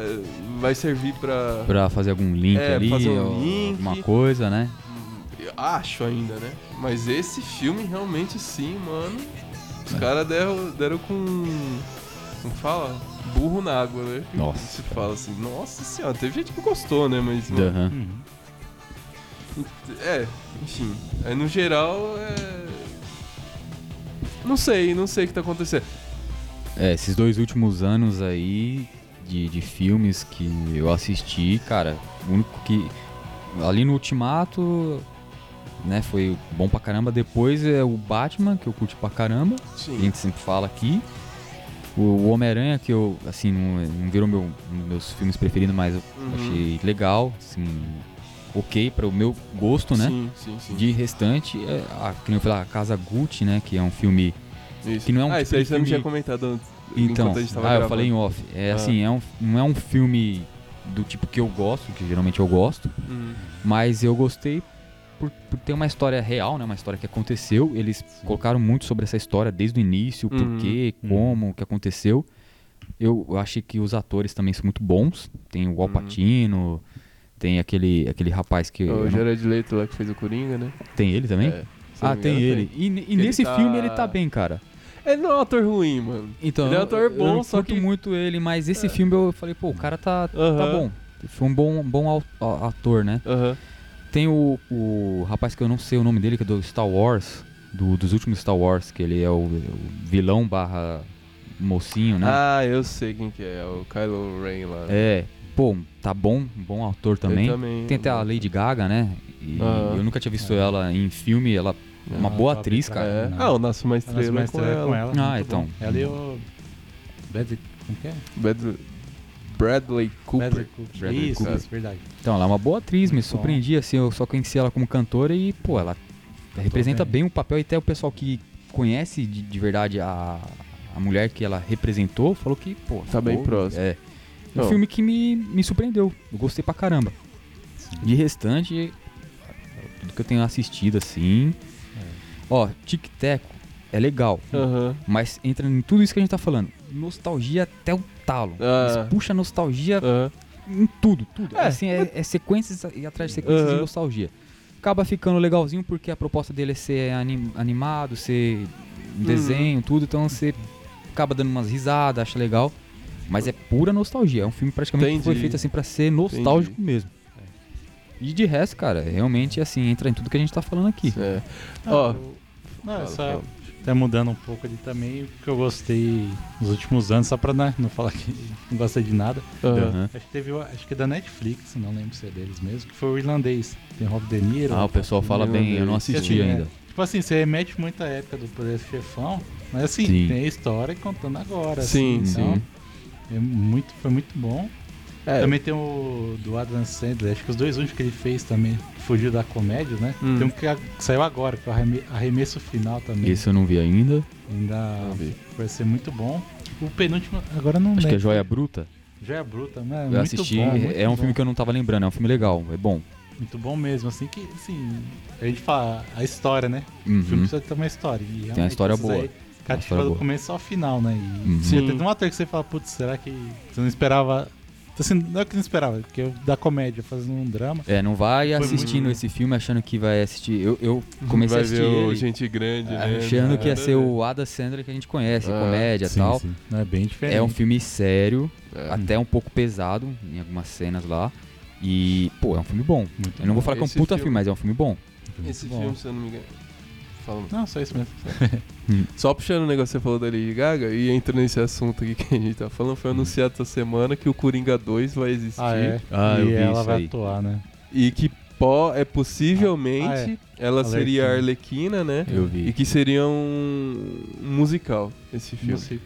Vai servir pra. Pra fazer algum link É, ali, fazer um link. alguma coisa, né? Eu acho ainda, né? Mas esse filme realmente sim, mano. Os caras deram, deram com. Como fala? Burro na água, né? Nossa, Se fala assim, nossa senhora, teve gente que gostou, né? Mas. mano. Uhum. É, enfim. Aí no geral é. Não sei, não sei o que tá acontecendo. É, esses dois últimos anos aí de, de filmes que eu assisti, cara, o único que. Ali no Ultimato, né, foi bom pra caramba. Depois é o Batman, que eu curti pra caramba. A Sim. gente sempre fala aqui. O Homem-Aranha, que eu, assim, não, não virou meu, um meus filmes preferidos, mas eu Uhum. achei legal, assim, ok para o meu gosto, né? Sim, sim, sim. De restante, é, a, que eu falei, a Casa Gucci, né? Que é um filme. Isso. que não é um ah, tipo isso aí de você não tinha comentado antes. Então, ah, eu falei em off. É Ah. assim, é um, não é um filme do tipo que eu gosto, que geralmente eu gosto, Uhum. mas eu gostei por, por ter uma história real, né? Uma história que aconteceu. Eles colocaram muito sobre essa história desde o início, Uhum. porquê, Uhum. como, o que aconteceu. Eu, eu achei que os atores também são muito bons. Tem o Al Uhum. Tem aquele, aquele rapaz que. eu O Jared Leto lá que fez o Coringa, né? Tem ele também? É, Ah, tem ele. E, e Ele nesse tá- filme ele tá bem, cara. Ele não é um ator ruim, mano. Então, Ele é um ator bom, eu só curto que- muito ele, mas esse filme eu falei, pô, o cara tá, tá Aham. bom. Foi um bom, bom ator, né? Tem o, o rapaz que eu não sei o nome dele, que é do Star Wars, do- dos últimos Star Wars, que ele é o, o vilão barra mocinho, né? Ah, eu sei quem que é. É o Kylo Ren lá. É, pô, tá bom, um bom ator também. Também. Tem até a Lady Gaga, né? E Aham. eu nunca tinha visto ela em filme, ela é uma Ah, boa atriz, cara. É. Não. Ah, o Nasce Uma Ela Estrela, mais é com, estrela ela. com ela. Ah, muito então. bom. Ela e o. Bradley. Como que é? Bradley, Bradley Cooper. Bradley Cooper. Bradley isso, Cooper. isso, verdade. Então, ela é uma boa atriz, me Muito bom. surpreendi, assim, eu só conheci ela como cantora e, pô, ela representa bem. bem o papel e até o pessoal que conhece de, de verdade a, a mulher que ela representou falou que, pô, Tá bem próximo. É. Um Não. filme que me, me surpreendeu, eu gostei pra caramba. De restante, tudo que eu tenho assistido, assim... Ó, Tic Teco é legal, mas entra em tudo isso que a gente tá falando. Nostalgia até o talo. Ah. Eles puxam nostalgia em tudo, tudo. É. Assim, é, é sequências e atrás de sequências de nostalgia. Acaba ficando legalzinho porque a proposta dele é ser anim- animado, ser um Uhum. desenho, tudo, então você acaba dando umas risadas, acha legal. Mas é pura nostalgia, é um filme praticamente que foi Entendi. feito assim pra ser nostálgico mesmo. E de resto, cara, realmente assim, entra em tudo que a gente tá falando aqui. É. Ó. eu- Não, Fala, só. Até mudando um pouco ali também, o que eu gostei nos últimos anos, só pra né, não falar que não gostei de nada. Aham. Acho que teve, o- acho que é da Netflix, não lembro se é deles mesmo, que foi o irlandês. Tem Robert De Niro. Ah, o pessoal fala bem, eu não assisti assim, ainda. é, tipo assim, você remete muito à época do Poder Chefão, mas assim, Sim. tem a história contando agora. Sim, assim, então, sim. É muito, foi muito bom. É. Também tem o do Adam Sandler, acho que os dois únicos que ele fez também fugiu da comédia, né? Hum. Tem um que saiu agora, que é o arreme- arremesso final também. Esse eu não vi ainda. Ainda ver. vai ser muito bom. O penúltimo, agora não Acho que é lembro. Joia Bruta. Joia Bruta, né? Eu muito assisti, bom, muito é um bom. filme que eu não tava lembrando, é um filme legal, é bom. Muito bom mesmo, assim, que, assim, a gente fala a história, né? O Uhum. filme precisa ter uma história. E uma realmente, história boa. Aí, cativa do boa. começo ao final, né? E Uhum. você Sim. tem um ator que você fala, putz, será que você não esperava... Assim, não é que não esperava, porque eu, da comédia fazendo um drama. É, não vai Foi assistindo esse filme achando que vai assistir. Eu, eu comecei Vai a assistir ver o ele Gente Grande, né? achando que ia ser o Adam Sandler que a gente conhece, Ah, comédia e tal. sim. É bem diferente. É um filme sério, É. até um pouco pesado em algumas cenas lá. E, pô, é um filme bom. Muito Eu não vou falar que é um puta filme- filme, mas é um filme bom. Muito Esse bom. filme, se eu não me engano. Fala. Não, só isso mesmo. Só puxando o negócio que você falou da Lady Gaga e entrando nesse assunto aqui que a gente tá falando, foi anunciado essa semana que o Coringa 2 vai existir. Ah, é. Ah, eu e vi ela isso vai aí. atuar, né? E que pó é possivelmente Ah, é. ela seria a Arlequina. Né? Eu vi. E que seria um um musical esse filme.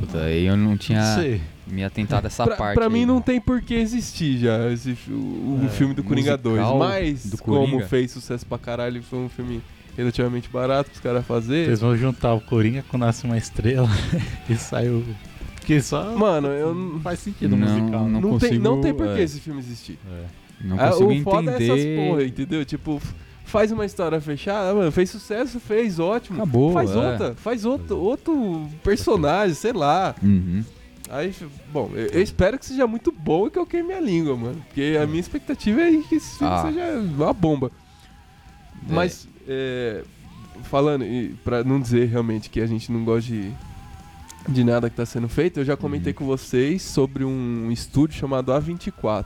Puta, aí eu não tinha Não sei. me atentado a essa pra, parte. pra mim aí. não tem por que existir já esse, o, o É, filme do Coringa 2. musical Mas, do como Coringa. fez sucesso pra caralho, foi um filme relativamente barato pros caras fazer. Eles vão juntar o Coringa com Nasce uma Estrela e saiu. Que só Mano, eu não não, faz sentido Não, musical. não não, tem, não consigo, tem por que é. esse filme existir. É. Não Ah, consigo o foda é essas entender. porra, entendeu? Tipo, faz uma história fechada, mano, fez sucesso, fez, ótimo. Acabou, faz é. outra, faz outro, outro personagem, sei lá. Uhum. Aí, bom, eu, eu espero que seja muito bom e que eu queime a língua, mano. Porque a minha expectativa é que esse filme Ah. seja uma bomba. É. Mas, é, falando, e para não dizer realmente que a gente não gosta de, de nada que está sendo feito, eu já comentei uhum. com vocês sobre um estúdio chamado A24.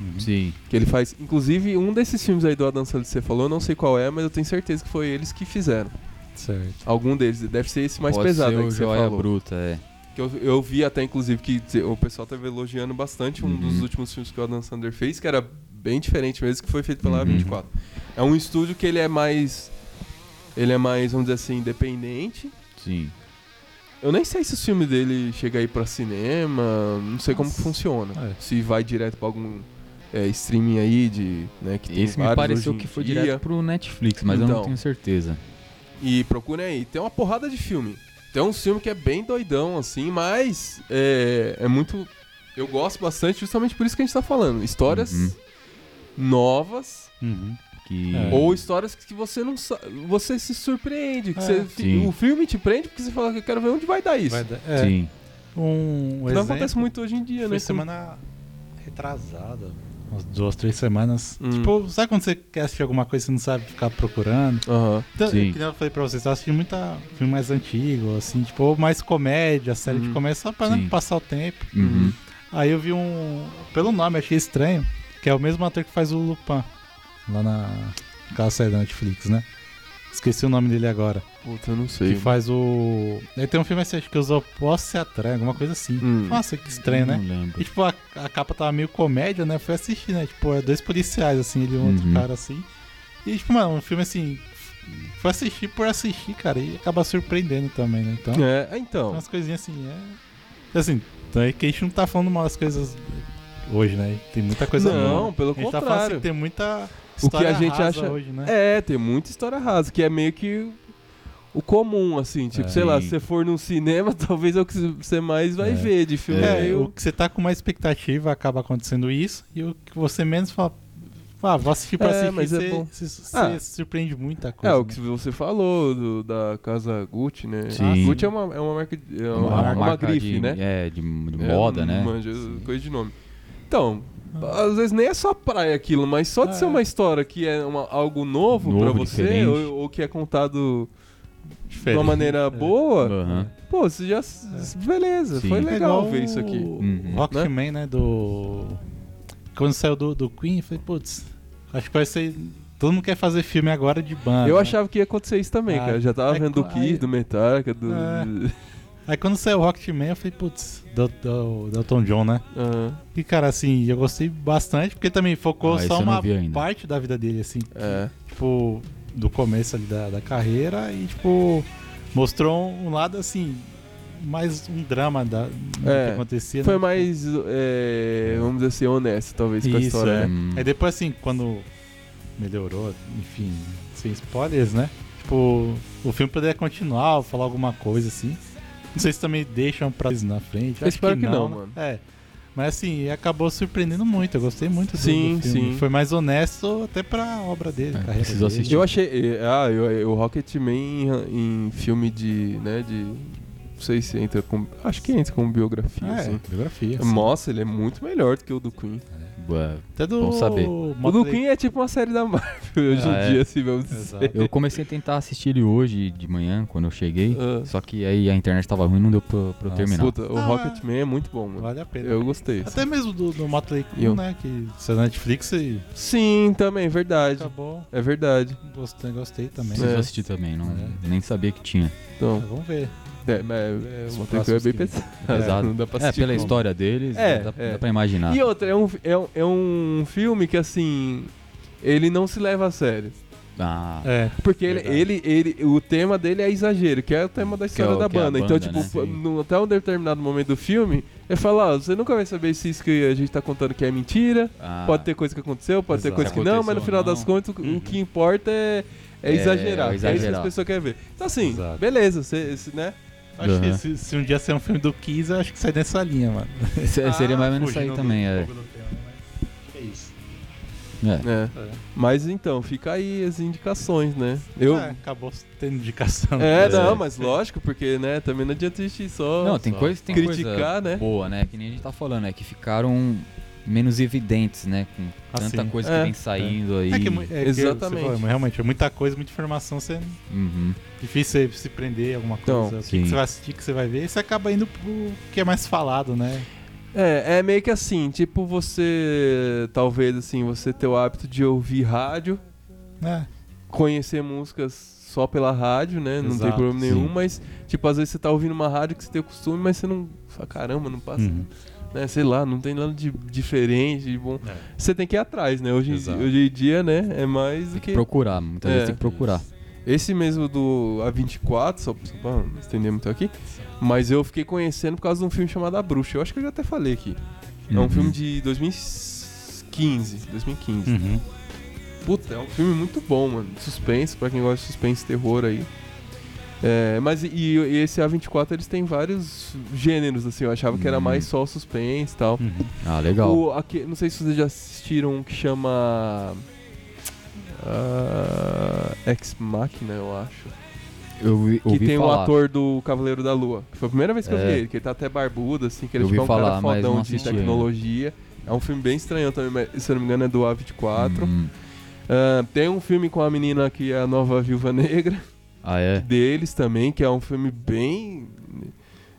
Uhum. Sim. Que ele faz. Inclusive, um desses filmes aí do Adam Sandler que você falou, não sei qual é, mas eu tenho certeza que foi eles que fizeram. Certo. Algum deles. Deve ser esse mais Pode pesado ser o que você falou. Bruta, é. Que eu, eu vi até, inclusive, que o pessoal estava elogiando bastante um uhum. dos últimos filmes que o Adam Sandler fez, que era bem diferente mesmo, que foi feito pela uhum. A24. É um estúdio que ele é mais. Ele é mais, vamos dizer assim, independente. Sim. Eu nem sei se o filme dele chega aí pra cinema, não sei como Nossa. funciona. É. Se vai direto pra algum é, streaming aí de. Né, que tem Esse me vários pareceu que foi direto pro Netflix, mas eu Então. não tenho certeza. E procurem aí. Tem uma porrada de filme. Tem um filme que é bem doidão, assim, mas é, é muito. Eu gosto bastante, justamente por isso que a gente tá falando. Histórias Uhum. novas Uhum. Que... É. ou histórias que você não sabe. Você se surpreende. Que É. você- Sim. o filme te prende porque você fala que eu quero ver onde vai dar isso. Vai dar- é, Sim. Um Não exemplo, acontece muito hoje em dia, Foi né? semana retrasada. Umas duas, três semanas. Hum. Tipo, sabe quando você quer assistir alguma coisa e você não sabe ficar procurando? Aham. Então, Sim. que nem eu falei pra vocês, eu assisti muita filme mais antigo, assim, tipo, mais comédia, série de Hum. comédia, só pra Sim. passar o tempo. Uhum. Aí eu vi um. Pelo nome, achei estranho, que é o mesmo ator que faz o Lupin, lá na. Aquela série da Netflix, né? Esqueci o nome dele agora. Puta, eu não sei. Que faz o. Aí tem um filme assim, acho que os opostos se atraem, alguma coisa assim. Hum. Nossa, que estranho, né? Não lembro. E tipo, a, a capa tava meio comédia, né? Fui assistir, né? Tipo, é dois policiais, assim, ele e um outro Uhum. cara assim. E tipo, mano, um filme assim. Fui assistir por assistir, cara, e acaba surpreendendo também, né? Então, É, então. umas coisinhas assim, é. Assim, então é que a gente não tá falando mal das coisas hoje, né? Tem muita coisa Não, boa. pelo A gente tá falando assim, contrário. tem muita O que a gente acha- hoje, né? É, tem muita história rasa, que é meio que o comum, assim. Tipo, É. sei lá, se você for num cinema, talvez é o que você mais vai É. ver de filme. É, meio- o que você tá com uma expectativa acaba acontecendo isso, e o que você menos fala, ah, vou assistir pra É, assistir, mas é você, bom. você- você Ah. se surpreende muita É, coisa. o que você falou do- da casa Gucci, né? Sim. Gucci é uma, é uma marca, de- é uma, Uma, uma marca grife, de, né? É, de, de É, moda, né? manja, coisa de nome. Então, às vezes nem é só praia aquilo, mas só de Ah, ser é. uma história que é uma- algo novo, Novo, pra você, ou, ou que é contado de Diferente. uma maneira É. boa, Aham. pô, você já. Beleza, Sim. foi É É legal ver isso aqui. O Uhum. Rockman, né? Do. Quando saiu do, do Queen, eu falei, putz, acho que vai ser. Todo mundo quer fazer filme agora de banda. Eu né? achava que ia acontecer isso também, Ah, cara. Já tava é vendo do Kiss, do Metallica, do. É. Aí quando saiu o Rocketman, eu falei, putz, do, do, do Elton John, né? Aham. E cara, assim, eu gostei bastante, porque também focou Ah, só uma parte da vida dele, assim. É. Tipo, do começo ali da, da carreira e, tipo, mostrou um lado, assim, mais um drama da, do É, que acontecia. Foi né? mais, é, vamos dizer assim, honesto, talvez, com a Isso, história. é. né? Hum. Aí depois, assim, quando melhorou, enfim, sem spoilers, né? Tipo, o filme poderia continuar, ou falar alguma coisa assim. Não sei se também deixam pra eles na frente. Eu Acho espero que não, né? mano. É. Mas assim, acabou surpreendendo muito. Eu gostei muito do, Sim, do filme. sim. Foi mais honesto até pra obra dele, É, preciso dele. assistir. Eu achei. eh, Ah, eu, o Rocketman em, em filme de. né, de. Não sei se entra com. Acho que entra como biografia, É, assim. biografia. sim. Nossa, ele é muito melhor do que o do Queen. Ué, Até do. Bom saber. O Queen é tipo uma série da Marvel hoje Ah, em é? dia, assim, vamos dizer. Eu comecei a tentar assistir ele hoje de manhã, quando eu cheguei. Ah. Só que aí a internet tava ruim não deu pra, pra eu terminar. Puta, o Ah, Rocketman é muito bom, mano. Vale a pena. Eu gostei. Até mesmo do, do Motley Crue, né? Que se é Netflix e Sim, também, verdade. acabou. É verdade. Gostei, gostei também. Preciso É. assistir também, não, É. nem sabia que tinha. Então, Vamos ver. É, mas é, Motley Crue é bem próximos pesado. Exato. Não dá pra É, assistir. pela como. história deles, É, dá, é. dá pra imaginar. E outra, é um, é, um, é um filme que, assim, ele não se leva a sério. Ah, É. Porque ele, ele, ele, o tema dele é exagero, que é o tema da história o- da é a banda. banda, Então, tipo, né? no- até um determinado momento do filme, ele fala, ó, você nunca vai saber se isso que a gente tá contando que é mentira, ah, pode ter coisa que aconteceu, pode ter Exato. coisa que não, mas no final não. das contas, o- Uhum. o que importa é, é É, exagerar. é É, isso que as exagerar. pessoas querem ver. Então, assim, Exato. beleza, você, você, né? Acho Aham. que se, se um dia ser um filme do Kiss, eu acho que sai nessa linha, mano. se- seria mais ou menos isso aí também, do- é. tema, É isso. É. É. É. Mas então, fica aí as indicações, né? Eu. É, acabou tendo indicação. É, É. não, mas lógico, porque, né, também não adianta a gente só Não, tem só coisa, tem criticar, coisa né? boa, né? Que nem a gente tá falando, é que ficaram menos evidentes, né? Com tanta Assim. coisa É. que vem saindo aí. É que, é mu- é que Exatamente. você falou, realmente, é muita coisa, muita informação, você Uhum. difícil você se prender em alguma Então, coisa. o que, sim. que você vai assistir, que você vai ver, e você acaba indo pro que é mais falado, né? É, é meio que assim, tipo você, talvez assim, você ter o hábito de ouvir rádio, É, conhecer músicas só pela rádio, né? Não tem Exato, problema nenhum, sim. mas, tipo, às vezes você tá ouvindo uma rádio que você tem o costume, mas você não. Fala, caramba, não passa. Uhum. Né? Sei lá, não tem nada de diferente, de bom. É. Você tem que ir atrás, né? Hoje, Exato. hoje em dia, né? É mais do que. procurar, muitas É. vezes tem que procurar. Esse mesmo do A24, só, só pra não estender muito aqui, mas eu fiquei conhecendo por causa de um filme chamado A Bruxa. Eu acho que eu já até falei aqui. É um Uhum. filme de 2015. 2015. Uhum. Puta, é um filme muito bom, mano. Suspense, pra quem gosta de suspense e terror aí. É, mas e, e esse A24 eles têm vários gêneros, assim. Eu achava que era Hum. mais só suspense e tal. Uhum. Ah, legal. O, aque- não sei se vocês já assistiram um que chama. ah, Ex Machina, eu acho. Eu vi, Que ouvi tem o ator do Cavaleiro da Lua. Que foi a primeira vez que eu vi É. ele, que ele tá até barbudo, assim, que ele tipo, é ouvi um cara falar, mas fodão de tecnologia. É um filme bem estranho também, mas, se eu não me engano é do A24. Hum. Ah, tem um filme com a menina que é a nova Viúva Negra, Ah, é? deles também, que é um filme bem.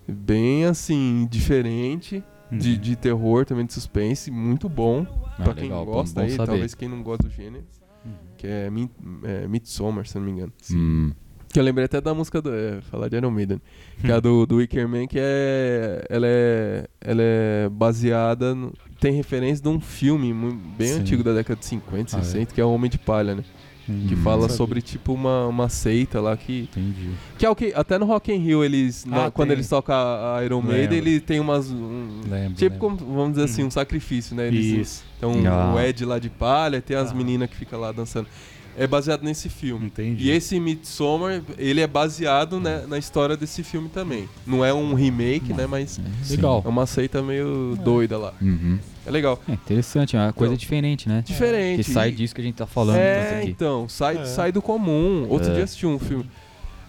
bem assim, diferente. De, Uhum. de terror, também de suspense, muito bom. Ah, pra quem legal, bom- gosta bom aí, saber. talvez quem não gosta do gênero. Uhum. Que é, Mid, é Midsommar, se não me engano. Hum. Que eu lembrei até da música do. É, falar de Iron Maiden. Que é a do, do Wicker Man, que é. Ela é. Ela é baseada. no- tem referência de um filme bem Sim. antigo da década de 50, Ah, é? 60, que é o Homem de Palha, né? Que Hum, fala sobre tipo uma, uma seita lá que. Entendi. Que é o que. Até no Rock in Rio, eles. na- Ah, quando tem. eles tocam a, Iron Maiden, ele tem umas. um- Lembro. tipo, lembro. como, vamos dizer assim, Uhum. um sacrifício, né? Eles, Isso. Então Ah. o Ed lá de palha, tem as Ah. meninas que ficam lá dançando. É baseado nesse filme. Entendi. E esse Midsommar, ele é baseado né, na história desse filme também. Não é um remake, né? Mas É, legal. é uma seita meio É. doida lá. Uhum. É legal. É interessante, é uma coisa Então, diferente, né? Diferente. Que sai disso que a gente tá falando. É, aqui. então, sai, É. sai do comum. Outro É. dia assisti um filme.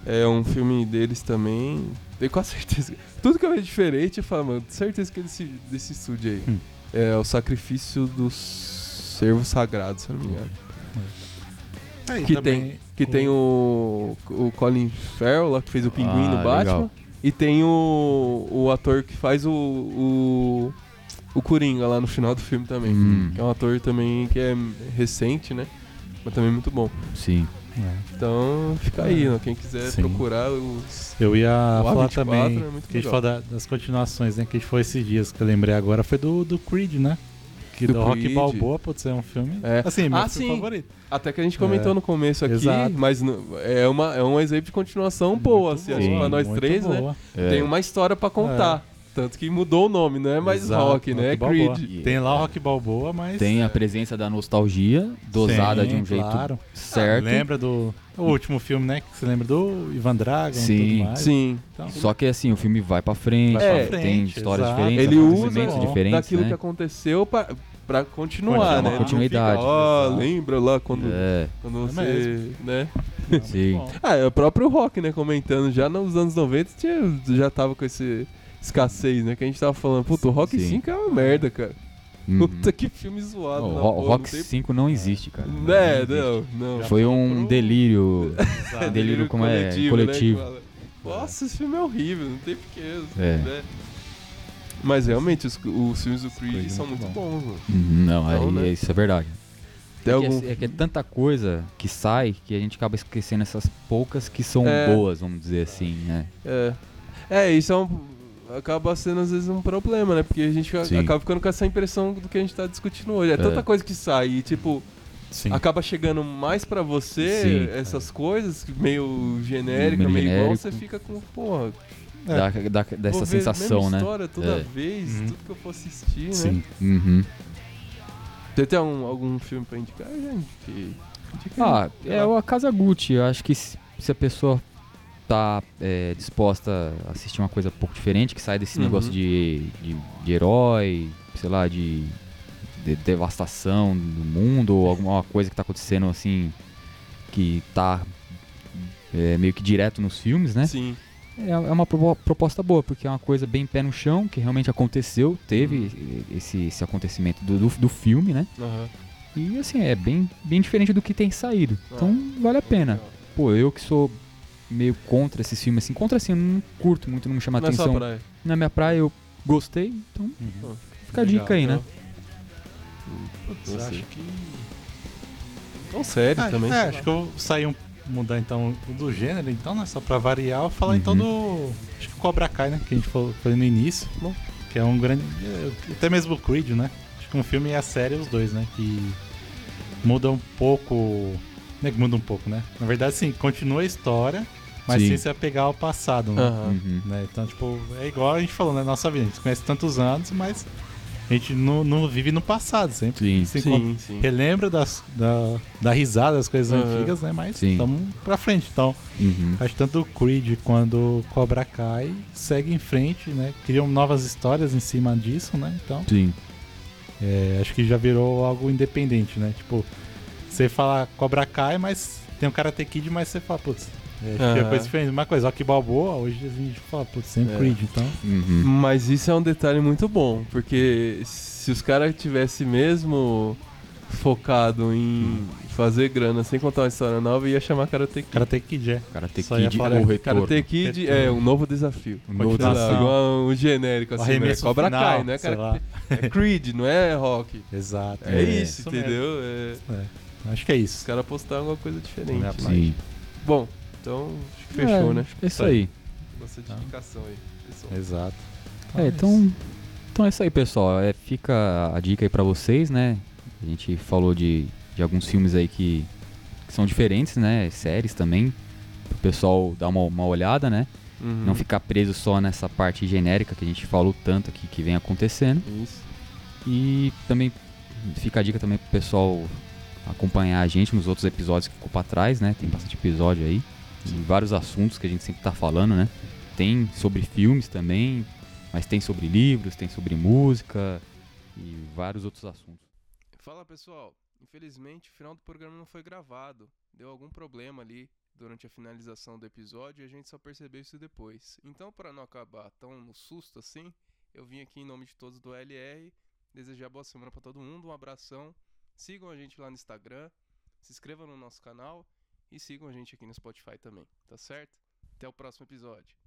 É um filme deles também. Tenho quase certeza. Tudo que eu vejo diferente, eu falo, mano, certeza que é desse, desse estúdio aí. Hum. É o sacrifício dos servos sagrados, se eu não me engano. Aí Que também tem, que tem o, o Colin Farrell lá que fez o pinguim Ah, no Batman. legal. E tem o, o ator que faz o, o, o Coringa lá no final do filme também. Hum, Que é um ator também que é recente, né? Mas também muito bom. sim. É. Então fica aí, né? Quem quiser Sim. procurar os. Eu ia O falar A24 também é muito que a gente legal. da- das continuações, né? Que a gente foi esses dias que eu lembrei agora foi do, do Creed, né? Que Do do, Rock Creed. Balboa, putz, é um filme. É. Assim, meu Ah, filme sim. favorito. Até que a gente comentou É. no começo aqui, Exato. mas é, uma, é um exemplo de continuação boa, Muito assim, boa, acho que pra nós três, né? boa. É. Tem uma história pra contar. Tanto que mudou o nome, não é mais Exato, rock, né? É Balboa. Creed. Tem lá o Rock Balboa, mas. Tem a presença da nostalgia, dosada Sim, de um jeito claro. certo. Lembra do o último filme, né? Que você lembra do Ivan Dragon e Sim, tudo mais. Sim. Então, Só que assim, o filme vai pra frente, Vai pra tem frente, histórias exato. diferentes, Ele usa diferentes, daquilo né? que aconteceu pra, pra continuar, Continuar, né? continuidade. Fica, Ó, lembra lá quando, É, quando É você, né? sim. bom. Ah, é o próprio rock, né? Comentando já nos anos 90 tinha, já tava com esse escassez, né? Que a gente tava falando, puto, o Rock Sim. 5 é uma merda, cara. Uhum. Puta que filme zoado. O na Ro- Rock não tem- 5 não existe, cara. Né, Não existe. não, não. Foi um delírio. Delírio como é né, coletivo. fala. Nossa, esse filme é horrível, não tem porquê. É. né? Mas realmente, os, os filmes do Creed Creed é são muito muito bom. bons, mano. Uhum, Não, Então, aí, né? isso é verdade. Tem É que, algum... é, é que é tanta coisa que sai que a gente acaba esquecendo essas poucas que são É. boas, vamos dizer assim, né? É. É, isso é um, acaba sendo às vezes um problema, né? Porque a gente Sim. acaba ficando com essa impressão do que a gente tá discutindo hoje. É, tanta É. coisa que sai e, tipo, Sim. acaba chegando mais pra você Sim. essas coisas, meio genérica, Meio meio igual, você fica com, porra, É. Dá, dá- dessa vou sensação, né? história toda É. vez, Uhum. tudo que eu for assistir, né? Sim. Uhum. Você tem algum, algum filme pra indicar, gente? Que... Ah, é lá. a Casa Gucci. Eu acho que se, se a pessoa tá é, disposta a assistir uma coisa um pouco diferente, que sai desse Uhum. negócio de, de, de herói, sei lá, de, de devastação do mundo, ou alguma coisa que tá acontecendo assim, que tá é, meio que direto nos filmes, né? Sim. É, é uma propo- proposta boa, porque é uma coisa bem pé no chão, que realmente aconteceu, teve esse, esse acontecimento do, do, do filme, né? Aham. E assim, é bem, bem diferente do que tem saído. Ah. Então vale a pena. Pô, eu que sou meio contra esses filmes, assim, contra assim, eu não curto muito, não me chama Não é atenção. praia. Na minha praia eu gostei, então Uhum. fica a Legal, dica aí, né? Putz, acho que. Não, sério Ah, também. é, acho que eu vou sair um. Mudar então do gênero, então, né? Só pra variar, eu vou falar Uhum. então do. Acho que Cobra Kai, né? Que a gente falou, falou no início. Bom. Que é um grande. Até mesmo o Creed, né? Acho que um filme e a série, os dois, né? Que muda um pouco. Não é que muda um pouco, né? Na verdade, sim, continua a história, mas Sim. sem se apegar ao passado, né? Uhum. Né? Então, tipo, é igual a gente falou, né? Nossa vida, a gente conhece tantos anos, mas a gente não, não vive no passado sempre. Sim. Sim, sim. relembra das, da, da risada das coisas Aham. antigas, né? Mas estamos pra frente. Então, Uhum. acho que tanto o Creed quanto o Cobra Kai segue em frente, né? Criam novas histórias em cima disso, né? Então, Sim. é, acho que já virou algo independente, né? Tipo, você fala Cobra Kai, mas tem o Karate Kid, mas você fala, putz, é, acho que é Aham. coisa diferente. Uma coisa, Rock Balboa, hoje a gente fala, putz, tem o É. Creed, então... Uhum. Mas isso é um detalhe muito bom, porque se os caras tivessem mesmo focado em fazer grana sem contar uma história nova, ia chamar Karate Kid. Karate Kid, é. Karate Só Kid falar ou Retorno. Karate Kid Retorno. é um novo desafio. Um novo desafio. igual um genérico O assim, né? Cobra final, Kai, né? Karate- É Creed, não é Rock. Exato. É, isso, mesmo. entendeu? É, É, Acho que é os isso. caras postaram alguma coisa diferente. Sim. Bom, então acho que fechou, É, né? É isso aí. Nossa indicação aí, pessoal. Exato. É, então, então é isso aí, pessoal. É, fica a dica aí pra vocês, né? A gente falou de, de alguns filmes aí que, que são diferentes, né? Séries também. Pro pessoal dar uma, uma olhada, né? Uhum. Não ficar preso só nessa parte genérica que a gente falou tanto aqui que vem acontecendo. Isso. E também fica a dica também pro pessoal acompanhar a gente nos outros episódios que ficou pra trás, né? Tem bastante episódio aí. E vários assuntos que a gente sempre tá falando, né? Tem sobre filmes também, mas tem sobre livros, tem sobre música e vários outros assuntos. Fala pessoal, infelizmente o final do programa não foi gravado. Deu algum problema ali durante a finalização do episódio e a gente só percebeu isso depois. Então, para não acabar tão no susto assim, eu vim aqui em nome de todos do LR desejar boa semana para todo mundo, um abração. Sigam a gente lá no Instagram, se inscrevam no nosso canal e sigam a gente aqui no Spotify também, tá certo? Até o próximo episódio.